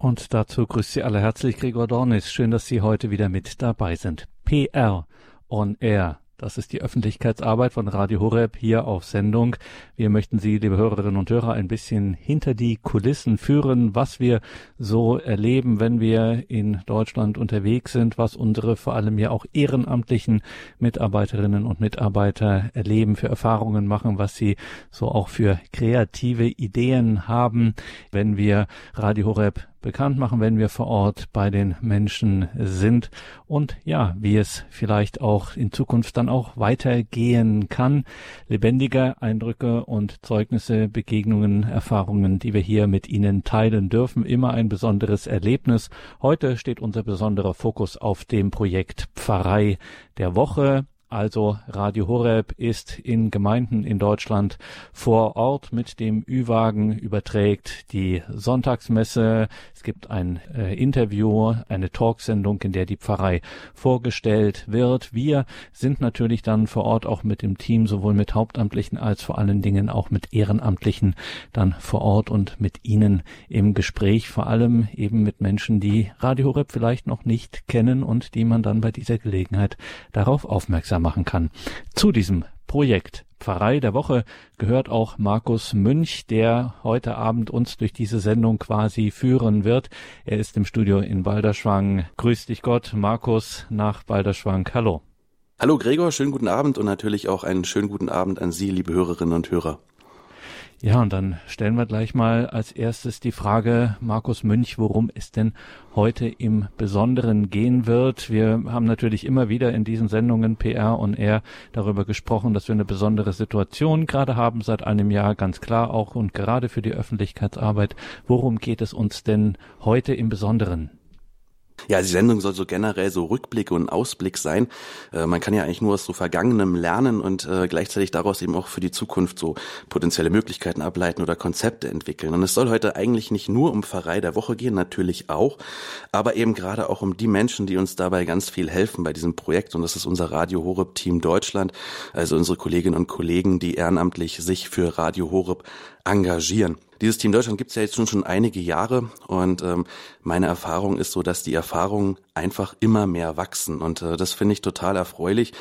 Und dazu grüßt Sie alle herzlich Gregor Dornis. Schön, dass Sie heute wieder mit dabei sind. PR on Air. Das ist die Öffentlichkeitsarbeit von Radio Horeb hier auf Sendung. Wir möchten Sie, liebe Hörerinnen und Hörer, ein bisschen hinter die Kulissen führen, was wir so erleben, wenn wir in Deutschland unterwegs sind, was unsere vor allem ja auch ehrenamtlichen Mitarbeiterinnen und Mitarbeiter erleben, für Erfahrungen machen, was sie so auch für kreative Ideen haben, wenn wir Radio Horeb bekannt machen, wenn wir vor Ort bei den Menschen sind und ja, wie es vielleicht auch in Zukunft dann auch weitergehen kann. Lebendige Eindrücke und Zeugnisse, Begegnungen, Erfahrungen, die wir hier mit Ihnen teilen dürfen. Immer ein besonderes Erlebnis. Heute steht unser besonderer Fokus auf dem Projekt Pfarrei der Woche. Also Radio Horeb ist in Gemeinden in Deutschland vor Ort mit dem Ü-Wagen überträgt die Sonntagsmesse. Es gibt ein äh, Interview, eine Talksendung, in der die Pfarrei vorgestellt wird. Wir sind natürlich dann vor Ort auch mit dem Team, sowohl mit Hauptamtlichen als vor allen Dingen auch mit Ehrenamtlichen dann vor Ort und mit ihnen im Gespräch, vor allem eben mit Menschen, die Radio Horeb vielleicht noch nicht kennen und die man dann bei dieser Gelegenheit darauf aufmerksam machen kann. Zu diesem Projekt Pfarrei der Woche gehört auch Markus Münch, der heute Abend uns durch diese Sendung quasi führen wird. Er ist im Studio in Balderschwang. Grüß dich Gott, Markus nach Balderschwang. Hallo. Hallo Gregor, schönen guten Abend und natürlich auch einen schönen guten Abend an Sie, liebe Hörerinnen und Hörer. Ja, und dann stellen wir gleich mal als erstes die Frage, Markus Münch, worum es denn heute im Besonderen gehen wird. Wir haben natürlich immer wieder in diesen Sendungen PR und R darüber gesprochen, dass wir eine besondere Situation gerade haben seit einem Jahr, ganz klar auch und gerade für die Öffentlichkeitsarbeit. Worum geht es uns denn heute im Besonderen? Ja, die Sendung soll so generell so Rückblick und Ausblick sein. Äh, man kann ja eigentlich nur aus so Vergangenem lernen und äh, gleichzeitig daraus eben auch für die Zukunft so potenzielle Möglichkeiten ableiten oder Konzepte entwickeln. Und es soll heute eigentlich nicht nur um Pfarrei der Woche gehen, natürlich auch, aber eben gerade auch um die Menschen, die uns dabei ganz viel helfen bei diesem Projekt. Und das ist unser Radio Horeb Team Deutschland, also unsere Kolleginnen und Kollegen, die ehrenamtlich sich für Radio Horeb engagieren. Dieses Team Deutschland gibt es ja jetzt schon schon einige Jahre und ähm, meine Erfahrung ist so, dass die Erfahrungen einfach immer mehr wachsen und äh, das finde ich total erfreulich.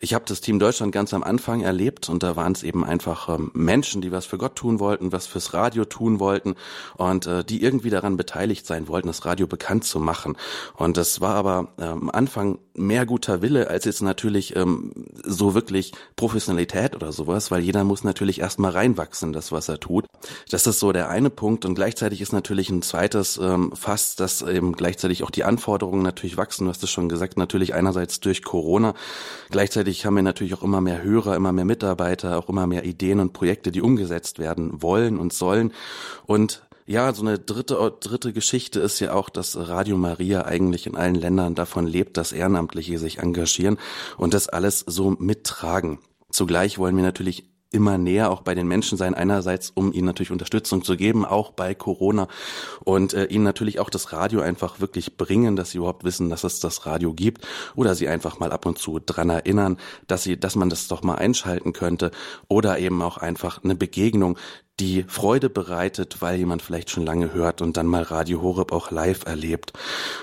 Ich habe das Team Deutschland ganz am Anfang erlebt und da waren es eben einfach ähm, Menschen, die was für Gott tun wollten, was fürs Radio tun wollten und äh, die irgendwie daran beteiligt sein wollten, das Radio bekannt zu machen. Und das war aber äh, am Anfang mehr guter Wille als jetzt natürlich ähm, so wirklich Professionalität oder sowas, weil jeder muss natürlich erstmal reinwachsen, das was er tut. Das ist so der eine Punkt und gleichzeitig ist natürlich ein zweites ähm, Fass, dass eben gleichzeitig auch die Anforderungen natürlich wachsen. Du hast es schon gesagt, natürlich einerseits durch Corona. Gleichzeitig haben wir natürlich auch immer mehr Hörer, immer mehr Mitarbeiter, auch immer mehr Ideen und Projekte, die umgesetzt werden wollen und sollen. Und ja, so eine dritte, dritte Geschichte ist ja auch, dass Radio Maria eigentlich in allen Ländern davon lebt, dass Ehrenamtliche sich engagieren und das alles so mittragen. Zugleich wollen wir natürlich immer näher auch bei den Menschen sein. Einerseits, um ihnen natürlich Unterstützung zu geben, auch bei Corona. Und äh, ihnen natürlich auch das Radio einfach wirklich bringen, dass sie überhaupt wissen, dass es das Radio gibt. Oder sie einfach mal ab und zu dran erinnern, dass sie, dass man das doch mal einschalten könnte. Oder eben auch einfach eine Begegnung, die Freude bereitet, weil jemand vielleicht schon lange hört und dann mal Radio Horeb auch live erlebt.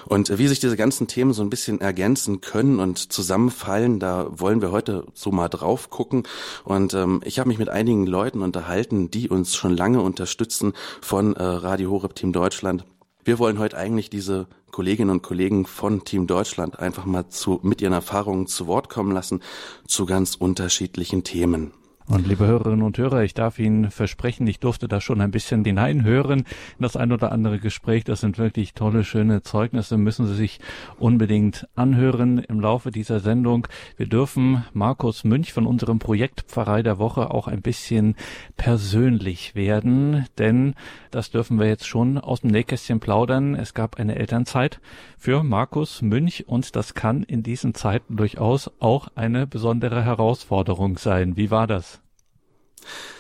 Und wie sich diese ganzen Themen so ein bisschen ergänzen können und zusammenfallen, da wollen wir heute so mal drauf gucken. Und ähm, ich habe mich mit einigen Leuten unterhalten, die uns schon lange unterstützen von äh, Radio Horeb Team Deutschland. Wir wollen heute eigentlich diese Kolleginnen und Kollegen von Team Deutschland einfach mal zu, mit ihren Erfahrungen zu Wort kommen lassen zu ganz unterschiedlichen Themen. Und liebe Hörerinnen und Hörer, ich darf Ihnen versprechen, ich durfte da schon ein bisschen hineinhören in das ein oder andere Gespräch. Das sind wirklich tolle, schöne Zeugnisse, müssen Sie sich unbedingt anhören im Laufe dieser Sendung. Wir dürfen Markus Münch von unserem Projekt Pfarrei der Woche auch ein bisschen persönlich werden, denn das dürfen wir jetzt schon aus dem Nähkästchen plaudern. Es gab eine Elternzeit für Markus Münch und das kann in diesen Zeiten durchaus auch eine besondere Herausforderung sein. Wie war das?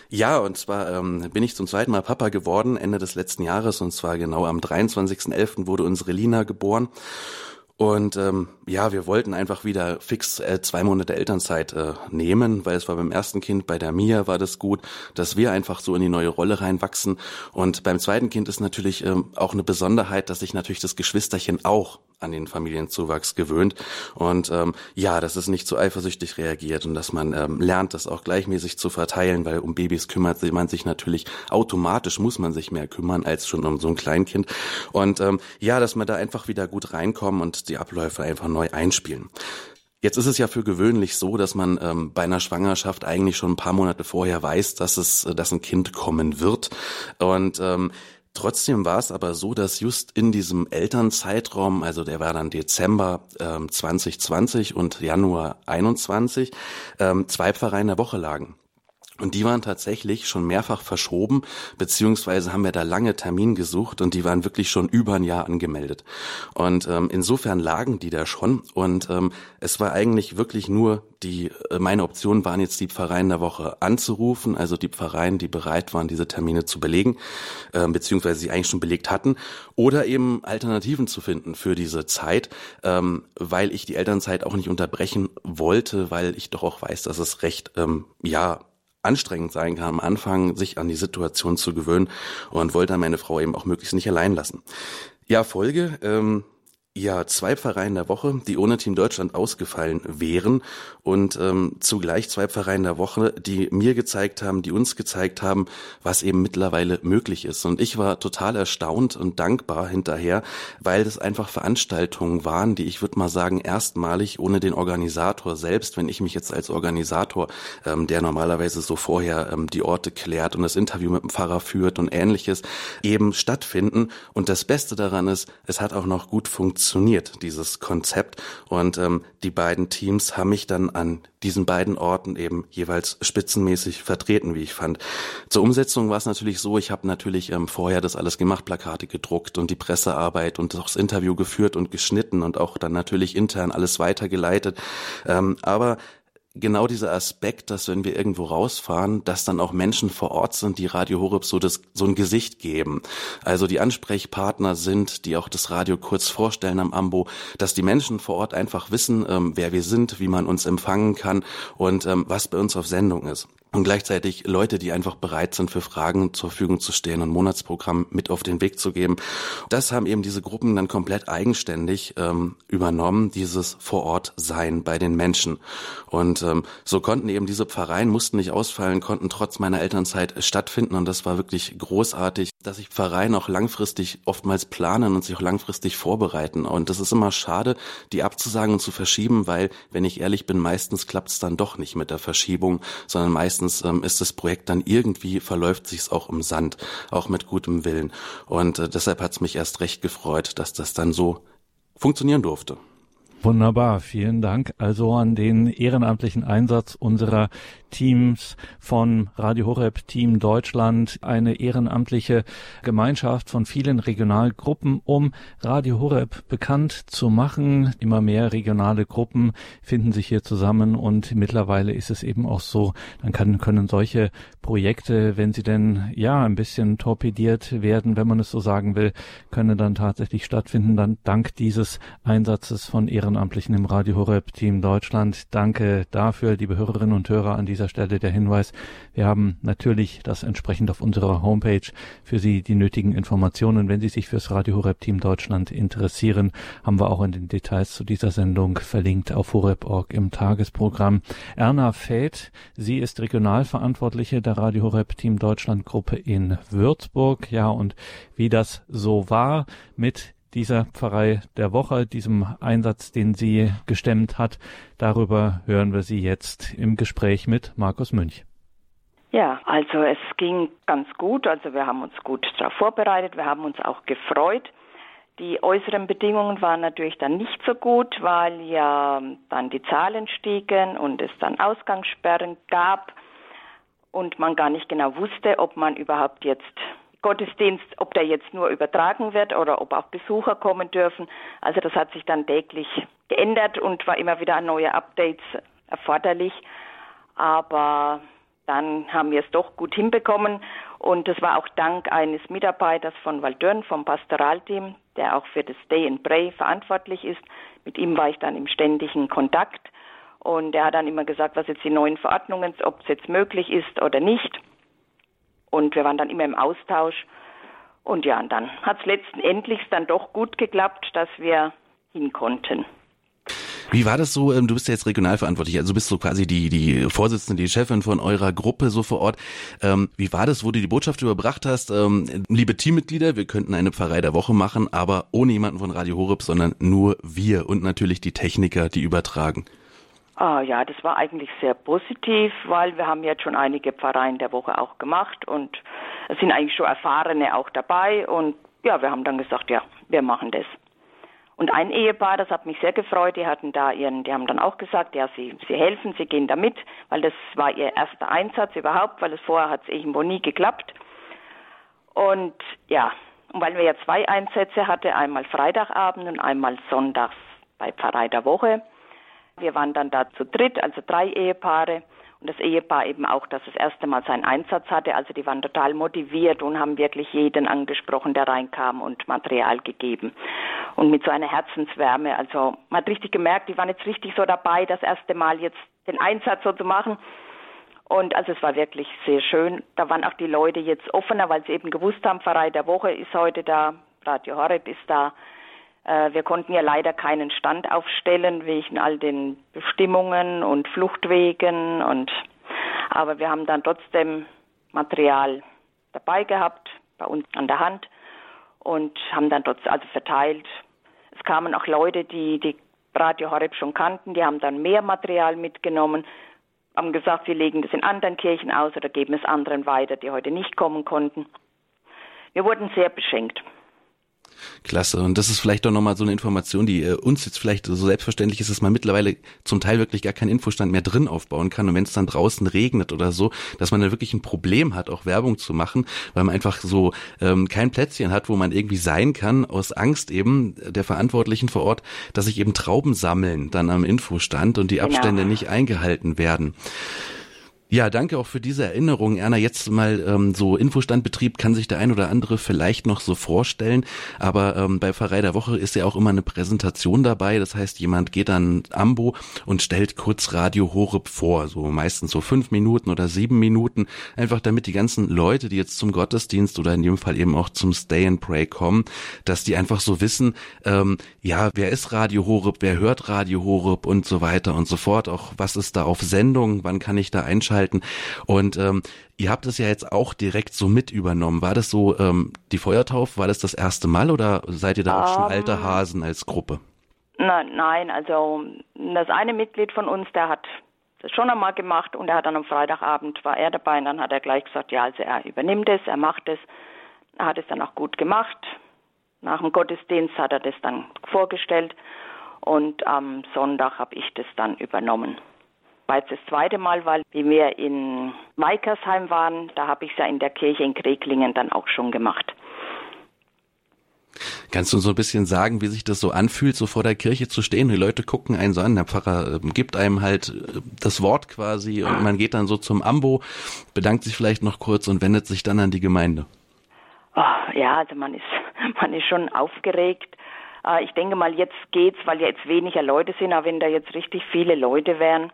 Ja, und zwar ähm, bin ich zum zweiten Mal Papa geworden, Ende des letzten Jahres, und zwar genau am 23.11. wurde unsere Lina geboren. Und ähm, ja, wir wollten einfach wieder fix äh, zwei Monate Elternzeit äh, nehmen, weil es war beim ersten Kind, bei der Mia war das gut, dass wir einfach so in die neue Rolle reinwachsen. Und beim zweiten Kind ist natürlich ähm, auch eine Besonderheit, dass sich natürlich das Geschwisterchen auch an den Familienzuwachs gewöhnt. Und ähm, ja, dass es nicht so eifersüchtig reagiert und dass man ähm, lernt, das auch gleichmäßig zu verteilen, weil um Babys kümmert man sich natürlich automatisch, muss man sich mehr kümmern als schon um so ein Kleinkind. Und ähm, ja, dass man da einfach wieder gut reinkommen und die Abläufe einfach neu einspielen. Jetzt ist es ja für gewöhnlich so, dass man ähm, bei einer Schwangerschaft eigentlich schon ein paar Monate vorher weiß, dass es, äh, dass ein Kind kommen wird. Und ähm, Trotzdem war es aber so, dass just in diesem Elternzeitraum, also der war dann Dezember ähm, 2020 und Januar 21, ähm, zwei Pfarrer in der Woche lagen. Und die waren tatsächlich schon mehrfach verschoben, beziehungsweise haben wir da lange Termin gesucht und die waren wirklich schon über ein Jahr angemeldet. Und ähm, insofern lagen die da schon und ähm, es war eigentlich wirklich nur die, äh, meine Option waren jetzt die Pfarreien der Woche anzurufen, also die Pfarreien, die bereit waren, diese Termine zu belegen, äh, beziehungsweise sie eigentlich schon belegt hatten, oder eben Alternativen zu finden für diese Zeit, ähm, weil ich die Elternzeit auch nicht unterbrechen wollte, weil ich doch auch weiß, dass es recht, ähm, ja, anstrengend sein kann, am Anfang sich an die Situation zu gewöhnen und wollte meine Frau eben auch möglichst nicht allein lassen. Ja, Folge, ähm, ja zwei Pfarreien in der Woche, die ohne Team Deutschland ausgefallen wären und ähm, zugleich zwei Pfarreien in der Woche, die mir gezeigt haben, die uns gezeigt haben, was eben mittlerweile möglich ist. Und ich war total erstaunt und dankbar hinterher, weil das einfach Veranstaltungen waren, die ich würde mal sagen erstmalig ohne den Organisator selbst, wenn ich mich jetzt als Organisator, ähm, der normalerweise so vorher ähm, die Orte klärt und das Interview mit dem Pfarrer führt und ähnliches, eben stattfinden. Und das Beste daran ist, es hat auch noch gut funktioniert funktioniert, dieses Konzept. Und ähm, die beiden Teams haben mich dann an diesen beiden Orten eben jeweils spitzenmäßig vertreten, wie ich fand. Zur Umsetzung war es natürlich so, ich habe natürlich ähm, vorher das alles gemacht, Plakate gedruckt und die Pressearbeit und das Interview geführt und geschnitten und auch dann natürlich intern alles weitergeleitet. Ähm, aber genau dieser Aspekt, dass wenn wir irgendwo rausfahren, dass dann auch Menschen vor Ort sind, die Radio Horeb so das, so ein Gesicht geben. Also die Ansprechpartner sind, die auch das Radio kurz vorstellen am Ambo, dass die Menschen vor Ort einfach wissen, ähm, wer wir sind, wie man uns empfangen kann und ähm, was bei uns auf Sendung ist und gleichzeitig Leute, die einfach bereit sind, für Fragen zur Verfügung zu stehen und Monatsprogramm mit auf den Weg zu geben. Das haben eben diese Gruppen dann komplett eigenständig ähm, übernommen, dieses Vor-Ort-Sein bei den Menschen. Und ähm, so konnten eben diese Pfarreien, mussten nicht ausfallen, konnten trotz meiner Elternzeit stattfinden und das war wirklich großartig, dass sich Pfarreien auch langfristig oftmals planen und sich auch langfristig vorbereiten. Und das ist immer schade, die abzusagen und zu verschieben, weil, wenn ich ehrlich bin, meistens klappt es dann doch nicht mit der Verschiebung, sondern meistens meistens ähm, ist das Projekt dann irgendwie, verläuft sich's auch im Sand, auch mit gutem Willen. Und äh, deshalb hat's mich erst recht gefreut, dass das dann so funktionieren durfte. Wunderbar, vielen Dank also an den ehrenamtlichen Einsatz unserer Teams von Radio Horeb Team Deutschland, eine ehrenamtliche Gemeinschaft von vielen Regionalgruppen, um Radio Horeb bekannt zu machen. Immer mehr regionale Gruppen finden sich hier zusammen und mittlerweile ist es eben auch so, dann kann, können solche Projekte, wenn sie denn ja ein bisschen torpediert werden, wenn man es so sagen will, können dann tatsächlich stattfinden, dann dank dieses Einsatzes von Ehrenamtlichen Ehrenamtlichen im Radio Horeb Team Deutschland. Danke dafür, liebe Hörerinnen und Hörer. An dieser Stelle der Hinweis. Wir haben natürlich das entsprechend auf unserer Homepage für Sie die nötigen Informationen. Wenn Sie sich fürs Radio Horeb Team Deutschland interessieren, haben wir auch in den Details zu dieser Sendung verlinkt auf horeb.org im Tagesprogramm. Erna Fäth, sie ist Regionalverantwortliche der Radio Horeb Team Deutschland Gruppe in Würzburg. Ja, und wie das so war mit dieser Pfarrei der Woche, diesem Einsatz, den sie gestemmt hat. Darüber hören wir sie jetzt im Gespräch mit Markus Münch. Ja, also es ging ganz gut. Also wir haben uns gut darauf vorbereitet. Wir haben uns auch gefreut. Die äußeren Bedingungen waren natürlich dann nicht so gut, weil ja dann die Zahlen stiegen und es dann Ausgangssperren gab und man gar nicht genau wusste, ob man überhaupt jetzt Gottesdienst, ob der jetzt nur übertragen wird oder ob auch Besucher kommen dürfen. Also das hat sich dann täglich geändert und war immer wieder neue Updates erforderlich. Aber dann haben wir es doch gut hinbekommen. Und das war auch dank eines Mitarbeiters von Waldörn, vom Pastoralteam, der auch für das Stay and Pray verantwortlich ist. Mit ihm war ich dann im ständigen Kontakt. Und er hat dann immer gesagt, was jetzt die neuen Verordnungen, ob es jetzt möglich ist oder nicht. Und wir waren dann immer im Austausch. Und ja, und dann hat es letztendlich dann doch gut geklappt, dass wir hin konnten. Wie war das so? Ähm, du bist ja jetzt regionalverantwortlich, also bist du quasi die, die Vorsitzende, die Chefin von eurer Gruppe so vor Ort. Ähm, wie war das, wo du die Botschaft überbracht hast? Ähm, liebe Teammitglieder, wir könnten eine Pfarrei der Woche machen, aber ohne jemanden von Radio Horeb, sondern nur wir und natürlich die Techniker, die übertragen. Ah, ja, das war eigentlich sehr positiv, weil wir haben jetzt schon einige Pfarreien der Woche auch gemacht und es sind eigentlich schon Erfahrene auch dabei und ja, wir haben dann gesagt, ja, wir machen das. Und ein Ehepaar, das hat mich sehr gefreut, die hatten da ihren, die haben dann auch gesagt, ja, sie, sie helfen, sie gehen da mit, weil das war ihr erster Einsatz überhaupt, weil es vorher hat es irgendwo nie geklappt. Und ja, und weil wir ja zwei Einsätze hatten, einmal Freitagabend und einmal sonntags bei Pfarrei der Woche. Wir waren dann da zu dritt, also drei Ehepaare und das Ehepaar eben auch, das das erste Mal seinen Einsatz hatte. Also die waren total motiviert und haben wirklich jeden angesprochen, der reinkam und Material gegeben. Und mit so einer Herzenswärme. Also man hat richtig gemerkt, die waren jetzt richtig so dabei, das erste Mal jetzt den Einsatz so zu machen. Und also es war wirklich sehr schön. Da waren auch die Leute jetzt offener, weil sie eben gewusst haben, Pfarrei der Woche ist heute da, Radio Horeb ist da. Äh, wir konnten ja leider keinen Stand aufstellen wegen all den Bestimmungen und Fluchtwegen und aber wir haben dann trotzdem Material dabei gehabt, bei uns an der Hand und haben dann trotzdem also verteilt. Es kamen auch Leute, die die Radio Horeb schon kannten, die haben dann mehr Material mitgenommen, haben gesagt, wir legen das in anderen Kirchen aus oder geben es anderen weiter, die heute nicht kommen konnten. Wir wurden sehr beschenkt. Klasse. Und das ist vielleicht doch nochmal so eine Information, die äh, uns jetzt vielleicht so selbstverständlich ist, dass man mittlerweile zum Teil wirklich gar keinen Infostand mehr drin aufbauen kann. Und wenn es dann draußen regnet oder so, dass man dann wirklich ein Problem hat, auch Werbung zu machen, weil man einfach so ähm, kein Plätzchen hat, wo man irgendwie sein kann, aus Angst eben der Verantwortlichen vor Ort, dass sich eben Trauben sammeln dann am Infostand und die genau. Abstände nicht eingehalten werden. Ja, danke auch für diese Erinnerung. Erna, jetzt mal ähm, so Infostandbetrieb kann sich der ein oder andere vielleicht noch so vorstellen, aber ähm, bei Pfarrei der Woche ist ja auch immer eine Präsentation dabei. Das heißt, jemand geht dann Ambo und stellt kurz Radio Horeb vor, so meistens so fünf Minuten oder sieben Minuten, einfach damit die ganzen Leute, die jetzt zum Gottesdienst oder in jedem Fall eben auch zum Stay and Pray kommen, dass die einfach so wissen, ähm, ja, wer ist Radio Horeb, wer hört Radio Horeb und so weiter und so fort. Auch was ist da auf Sendung, wann kann ich da einschalten? Halten. Und ähm, ihr habt es ja jetzt auch direkt so mit übernommen. War das so ähm, die Feuertaufe, war das das erste Mal oder seid ihr da auch schon alte ähm, Hasen als Gruppe? Na, nein, also das eine Mitglied von uns, der hat das schon einmal gemacht und er hat dann am Freitagabend war er dabei und dann hat er gleich gesagt, ja, also er übernimmt es, er macht es. Er hat es dann auch gut gemacht. Nach dem Gottesdienst hat er das dann vorgestellt und am Sonntag habe ich das dann übernommen war jetzt das zweite Mal, weil wie wir in Weikersheim waren, da habe ich es ja in der Kirche in Kreklingen dann auch schon gemacht. Kannst du so ein bisschen sagen, wie sich das so anfühlt, so vor der Kirche zu stehen? Die Leute gucken einen so an, der Pfarrer ähm, gibt einem halt äh, das Wort quasi und man geht dann so zum Ambo, bedankt sich vielleicht noch kurz und wendet sich dann an die Gemeinde. Oh, ja, also man ist, man ist schon aufgeregt. Äh, ich denke mal, jetzt geht's, weil ja jetzt weniger Leute sind, aber wenn da jetzt richtig viele Leute wären,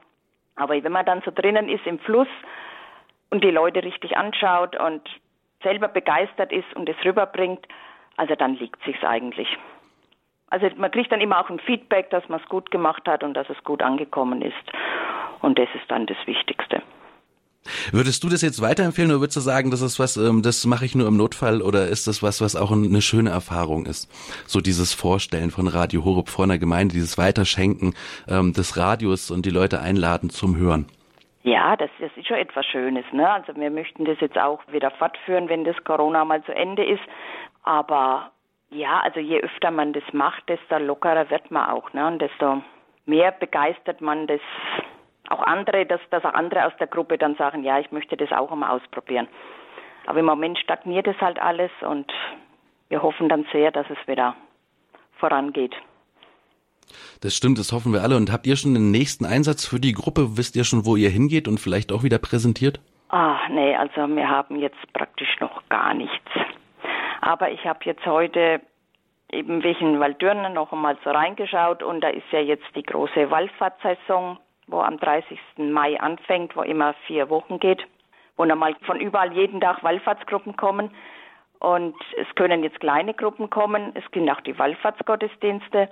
aber wenn man dann so drinnen ist im Fluss und die Leute richtig anschaut und selber begeistert ist und es rüberbringt, also dann liegt sich's eigentlich. Also man kriegt dann immer auch ein Feedback, dass man es gut gemacht hat und dass es gut angekommen ist. Und das ist dann das Wichtigste. Würdest du das jetzt weiterempfehlen oder würdest du sagen, das ist was, ähm, das mache ich nur im Notfall oder ist das was, was auch eine schöne Erfahrung ist? So dieses Vorstellen von Radio Horeb vor einer Gemeinde, dieses Weiterschenken ähm, des Radios und die Leute einladen zum Hören. Ja, das, das ist schon etwas Schönes. Ne? Also wir möchten das jetzt auch wieder fortführen, wenn das Corona mal zu Ende ist. Aber ja, also je öfter man das macht, desto lockerer wird man auch. Ne? Und desto mehr begeistert man das auch andere, dass, dass auch andere aus der Gruppe dann sagen, ja, ich möchte das auch mal ausprobieren. Aber im Moment stagniert es halt alles und wir hoffen dann sehr, dass es wieder vorangeht. Das stimmt, das hoffen wir alle. Und habt ihr schon den nächsten Einsatz für die Gruppe? Wisst ihr schon, wo ihr hingeht und vielleicht auch wieder präsentiert? Ah, nee, also wir haben jetzt praktisch noch gar nichts. Aber ich habe jetzt heute eben wegen Waldürnen noch einmal so reingeschaut und da ist ja jetzt die große Wallfahrtsaison, wo am 30. Mai anfängt, wo immer vier Wochen geht, wo nochmal von überall jeden Tag Wallfahrtsgruppen kommen. Und es können jetzt kleine Gruppen kommen, es gibt auch die Wallfahrtsgottesdienste.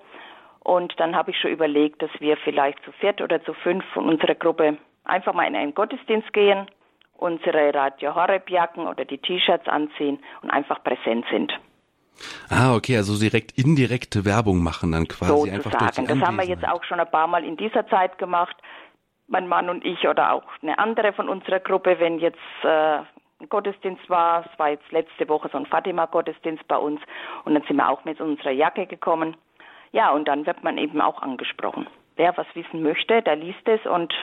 Und dann habe ich schon überlegt, dass wir vielleicht zu viert oder zu fünf von unserer Gruppe einfach mal in einen Gottesdienst gehen, unsere Radio Horeb Jacken oder die T-Shirts anziehen und einfach präsent sind. Ah, okay, also direkt indirekte Werbung machen dann quasi Sozusagen. einfach durch die Das haben wir jetzt auch schon ein paar Mal in dieser Zeit gemacht. Mein Mann und ich oder auch eine andere von unserer Gruppe, wenn jetzt äh, ein Gottesdienst war, es war jetzt letzte Woche so ein Fatima-Gottesdienst bei uns und dann sind wir auch mit unserer Jacke gekommen. Ja, und dann wird man eben auch angesprochen. Wer was wissen möchte, der liest es und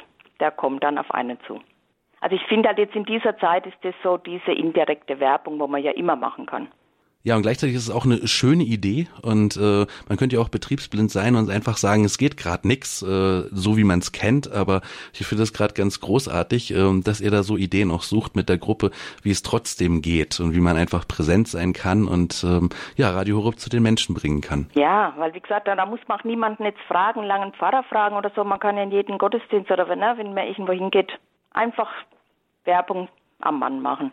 der kommt dann auf einen zu. Also ich finde halt jetzt in dieser Zeit ist das so diese indirekte Werbung, wo man ja immer machen kann. Ja, und gleichzeitig ist es auch eine schöne Idee und äh, man könnte ja auch betriebsblind sein und einfach sagen, es geht gerade nix, äh, so wie man es kennt, aber ich finde das gerade ganz großartig, äh, dass ihr da so Ideen auch sucht mit der Gruppe, wie es trotzdem geht und wie man einfach präsent sein kann und ähm, ja, Radio Horeb zu den Menschen bringen kann. Ja, weil wie gesagt, da, da muss man auch niemanden jetzt fragen, langen Pfarrer fragen oder so, man kann ja in jedem Gottesdienst oder wenn, ne, wenn man irgendwo hingeht, einfach Werbung am Mann machen.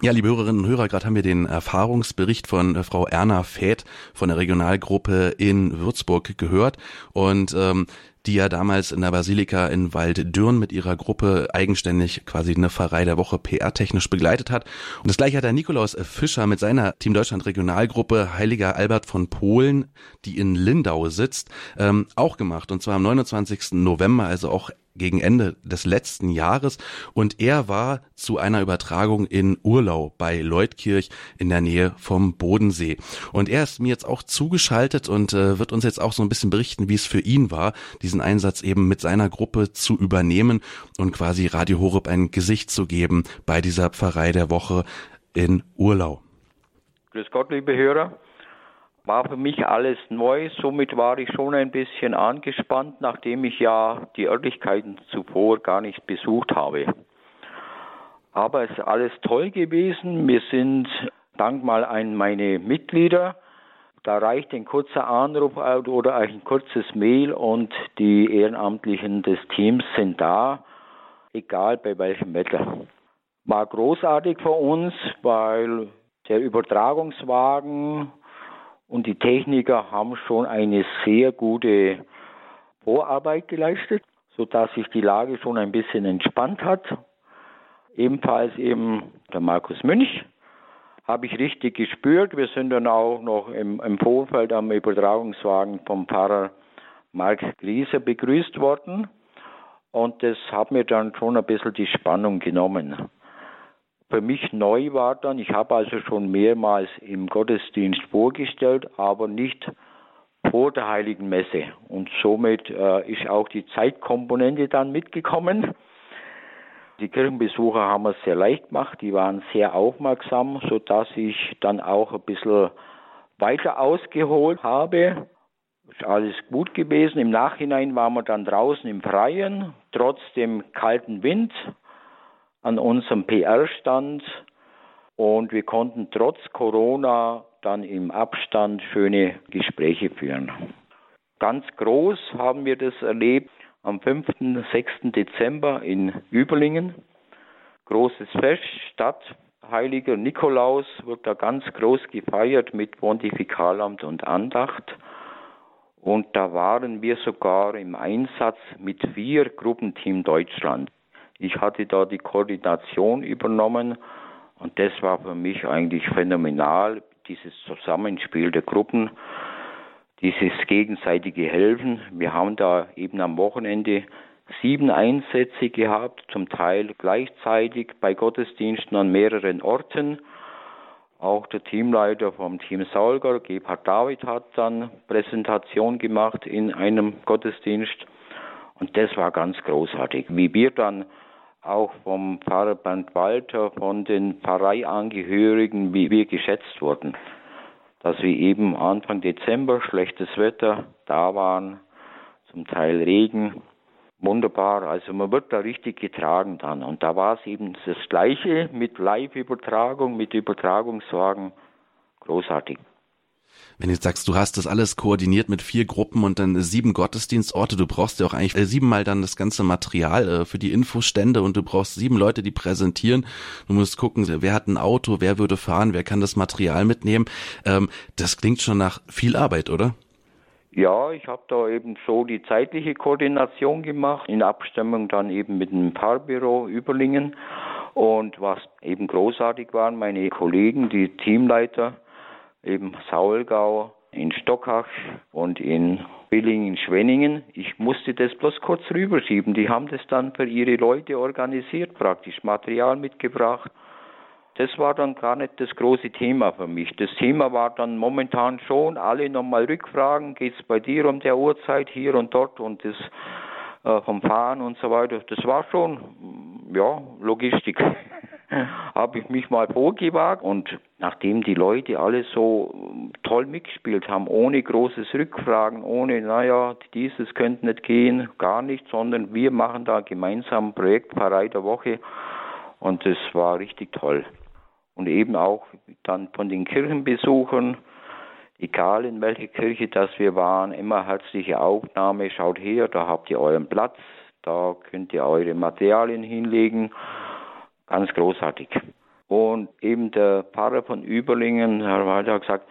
Ja, liebe Hörerinnen und Hörer, gerade haben wir den Erfahrungsbericht von äh, Frau Erna Fäth von der Regionalgruppe in Würzburg gehört und ähm, die ja damals in der Basilika in Walddürn mit ihrer Gruppe eigenständig quasi eine Pfarrei der Woche PR-technisch begleitet hat. Und das gleiche hat der Nikolaus Fischer mit seiner Team Deutschland Regionalgruppe Heiliger Albert von Polen, die in Lindau sitzt, ähm, auch gemacht. Und zwar am 29. November, also auch gegen Ende des letzten Jahres und er war zu einer Übertragung in Urlau bei Leutkirch in der Nähe vom Bodensee. Und er ist mir jetzt auch zugeschaltet und äh, wird uns jetzt auch so ein bisschen berichten, wie es für ihn war, diesen Einsatz eben mit seiner Gruppe zu übernehmen und quasi Radio Horeb ein Gesicht zu geben bei dieser Pfarrei der Woche in Urlau. Grüß Gott, liebe Hörer war für mich alles neu. Somit war ich schon ein bisschen angespannt, nachdem ich ja die Örtlichkeiten zuvor gar nicht besucht habe. Aber es ist alles toll gewesen. Wir sind dank mal an meine Mitglieder. Da reicht ein kurzer Anruf oder ein kurzes Mail und die Ehrenamtlichen des Teams sind da, egal bei welchem Wetter. War großartig für uns, weil der Übertragungswagen und die Techniker haben schon eine sehr gute Vorarbeit geleistet, sodass sich die Lage schon ein bisschen entspannt hat. Ebenfalls eben der Markus Münch habe ich richtig gespürt. Wir sind dann auch noch im, im Vorfeld am Übertragungswagen vom Pfarrer Mark Grieser begrüßt worden. Und das hat mir dann schon ein bisschen die Spannung genommen. Für mich neu war dann, ich habe also schon mehrmals im Gottesdienst vorgestellt, aber nicht vor der Heiligen Messe. Und somit äh, ist auch die Zeitkomponente dann mitgekommen. Die Kirchenbesucher haben es sehr leicht gemacht, die waren sehr aufmerksam, sodass ich dann auch ein bisschen weiter ausgeholt habe. Ist alles gut gewesen. Im Nachhinein waren wir dann draußen im Freien, trotz dem kalten Wind an unserem PR-Stand und wir konnten trotz Corona dann im Abstand schöne Gespräche führen. Ganz groß haben wir das erlebt am 5. 6. Dezember in Überlingen. Großes Fest, Stadt, Heiliger Nikolaus wird da ganz groß gefeiert mit Pontifikalamt und Andacht. Und da waren wir sogar im Einsatz mit vier Gruppenteam Deutschland. Ich hatte da die Koordination übernommen und das war für mich eigentlich phänomenal, dieses Zusammenspiel der Gruppen, dieses gegenseitige Helfen. Wir haben da eben am Wochenende sieben Einsätze gehabt, zum Teil gleichzeitig bei Gottesdiensten an mehreren Orten. Auch der Teamleiter vom Team Saulger, Gebhard David, hat dann Präsentation gemacht in einem Gottesdienst. Und das war ganz großartig, wie wir dann auch vom Pfarrer Bernd Walter, von den Pfarreiangehörigen, wie wir geschätzt wurden. Dass wir eben Anfang Dezember schlechtes Wetter da waren, zum Teil Regen, Wunderbar, also man wird da richtig getragen dann. Und da war es eben das Gleiche mit Live-Übertragung, mit Übertragungswagen. Großartig. Wenn du jetzt sagst, du hast das alles koordiniert mit vier Gruppen und dann sieben Gottesdienstorte, du brauchst ja auch eigentlich äh, siebenmal dann das ganze Material äh, für die Infostände und du brauchst sieben Leute, die präsentieren. Du musst gucken, wer hat ein Auto, wer würde fahren, wer kann das Material mitnehmen. Ähm, das klingt schon nach viel Arbeit, oder? Ja, ich habe da eben so die zeitliche Koordination gemacht, in Abstimmung dann eben mit dem Paarbüro Überlingen. Und was eben großartig waren, meine Kollegen, die Teamleiter, eben Saulgau, in Stockach und in Billing in Schwenningen. Ich musste das bloß kurz rüberschieben. Die haben das dann für ihre Leute organisiert, praktisch Material mitgebracht das war dann gar nicht das große Thema für mich. Das Thema war dann momentan schon, alle nochmal rückfragen, geht es bei dir um der Uhrzeit hier und dort und das äh, vom Fahren und so weiter. Das war schon, ja, Logistik. habe ich mich mal vorgewagt und nachdem die Leute alle so toll mitgespielt haben, ohne großes Rückfragen, ohne, naja, dieses könnte nicht gehen, gar nicht, sondern wir machen da gemeinsam ein Projekt Pfarrei der Woche und das war richtig toll. Und eben auch dann von den Kirchenbesuchern, egal in welche Kirche das wir waren, immer herzliche Aufnahme, schaut her, da habt ihr euren Platz, da könnt ihr eure Materialien hinlegen, ganz großartig. Und eben der Pfarrer von Überlingen, Herr Walter, hat gesagt,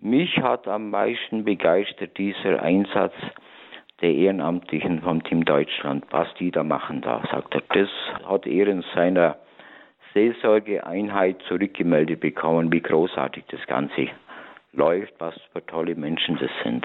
mich hat am meisten begeistert dieser Einsatz der Ehrenamtlichen vom Team Deutschland, was die da machen da, sagt er. Das hat er in seiner Seelsorgeeinheit zurückgemeldet bekommen, wie großartig das Ganze läuft, was für tolle Menschen das sind.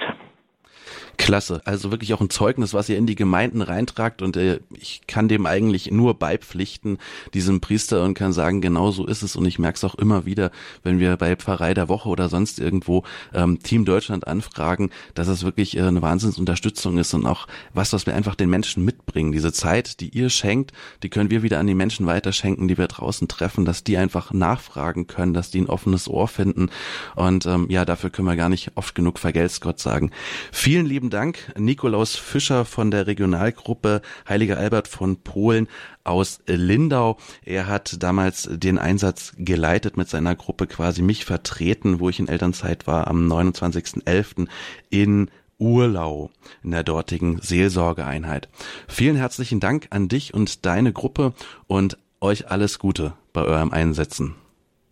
Klasse, also wirklich auch ein Zeugnis, was ihr in die Gemeinden reintragt und äh, ich kann dem eigentlich nur beipflichten, diesem Priester und kann sagen, genau so ist es und ich merke es auch immer wieder, wenn wir bei Pfarrei der Woche oder sonst irgendwo ähm, Team Deutschland anfragen, dass es wirklich äh, eine Wahnsinnsunterstützung ist und auch was, was wir einfach den Menschen mitbringen. Diese Zeit, die ihr schenkt, die können wir wieder an die Menschen weiterschenken, die wir draußen treffen, dass die einfach nachfragen können, dass die ein offenes Ohr finden und ähm, ja, dafür können wir gar nicht oft genug vergelt's Gott sagen. Vielen lieben lieben Dank, Nikolaus Fischer von der Regionalgruppe Heiliger Albert von Polen aus Lindau. Er hat damals den Einsatz geleitet mit seiner Gruppe quasi mich vertreten, wo ich in Elternzeit war am 29.11. in Urlau in der dortigen Seelsorgeeinheit. Vielen herzlichen Dank an dich und deine Gruppe und euch alles Gute bei eurem Einsetzen.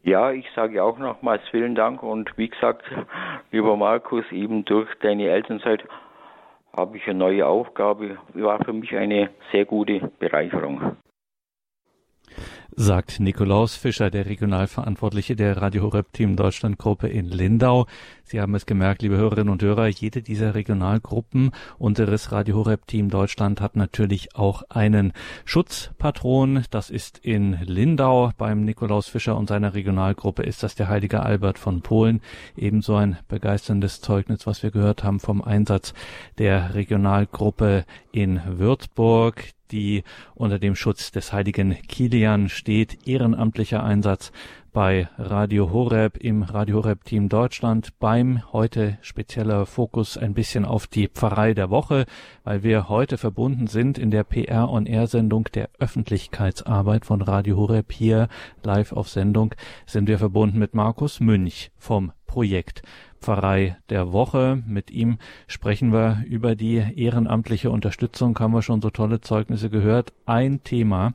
Ja, ich sage auch nochmals vielen Dank und wie gesagt, lieber Markus, eben durch deine Elternzeit habe ich eine neue Aufgabe. War für mich eine sehr gute Bereicherung sagt Nikolaus Fischer, der Regionalverantwortliche der Radio Horeb Team Deutschland Gruppe in Lindau. Sie haben es gemerkt, liebe Hörerinnen und Hörer, jede dieser Regionalgruppen unseres Radio Horeb Team Deutschland hat natürlich auch einen Schutzpatron. Das ist in Lindau. Beim Nikolaus Fischer und seiner Regionalgruppe ist das der heilige Albert von Polen. Ebenso ein begeisterndes Zeugnis, was wir gehört haben vom Einsatz der Regionalgruppe in Würzburg die unter dem Schutz des heiligen Kilian steht. Ehrenamtlicher Einsatz bei Radio Horeb im Radio Horeb Team Deutschland beim heute spezieller Fokus ein bisschen auf die Pfarrei der Woche, weil wir heute verbunden sind in der PR on Air Sendung der Öffentlichkeitsarbeit von Radio Horeb hier live auf Sendung sind wir verbunden mit Markus Münch vom Projekt Pfarrei der Woche. Mit ihm sprechen wir über die ehrenamtliche Unterstützung, haben wir schon so tolle Zeugnisse gehört. Ein Thema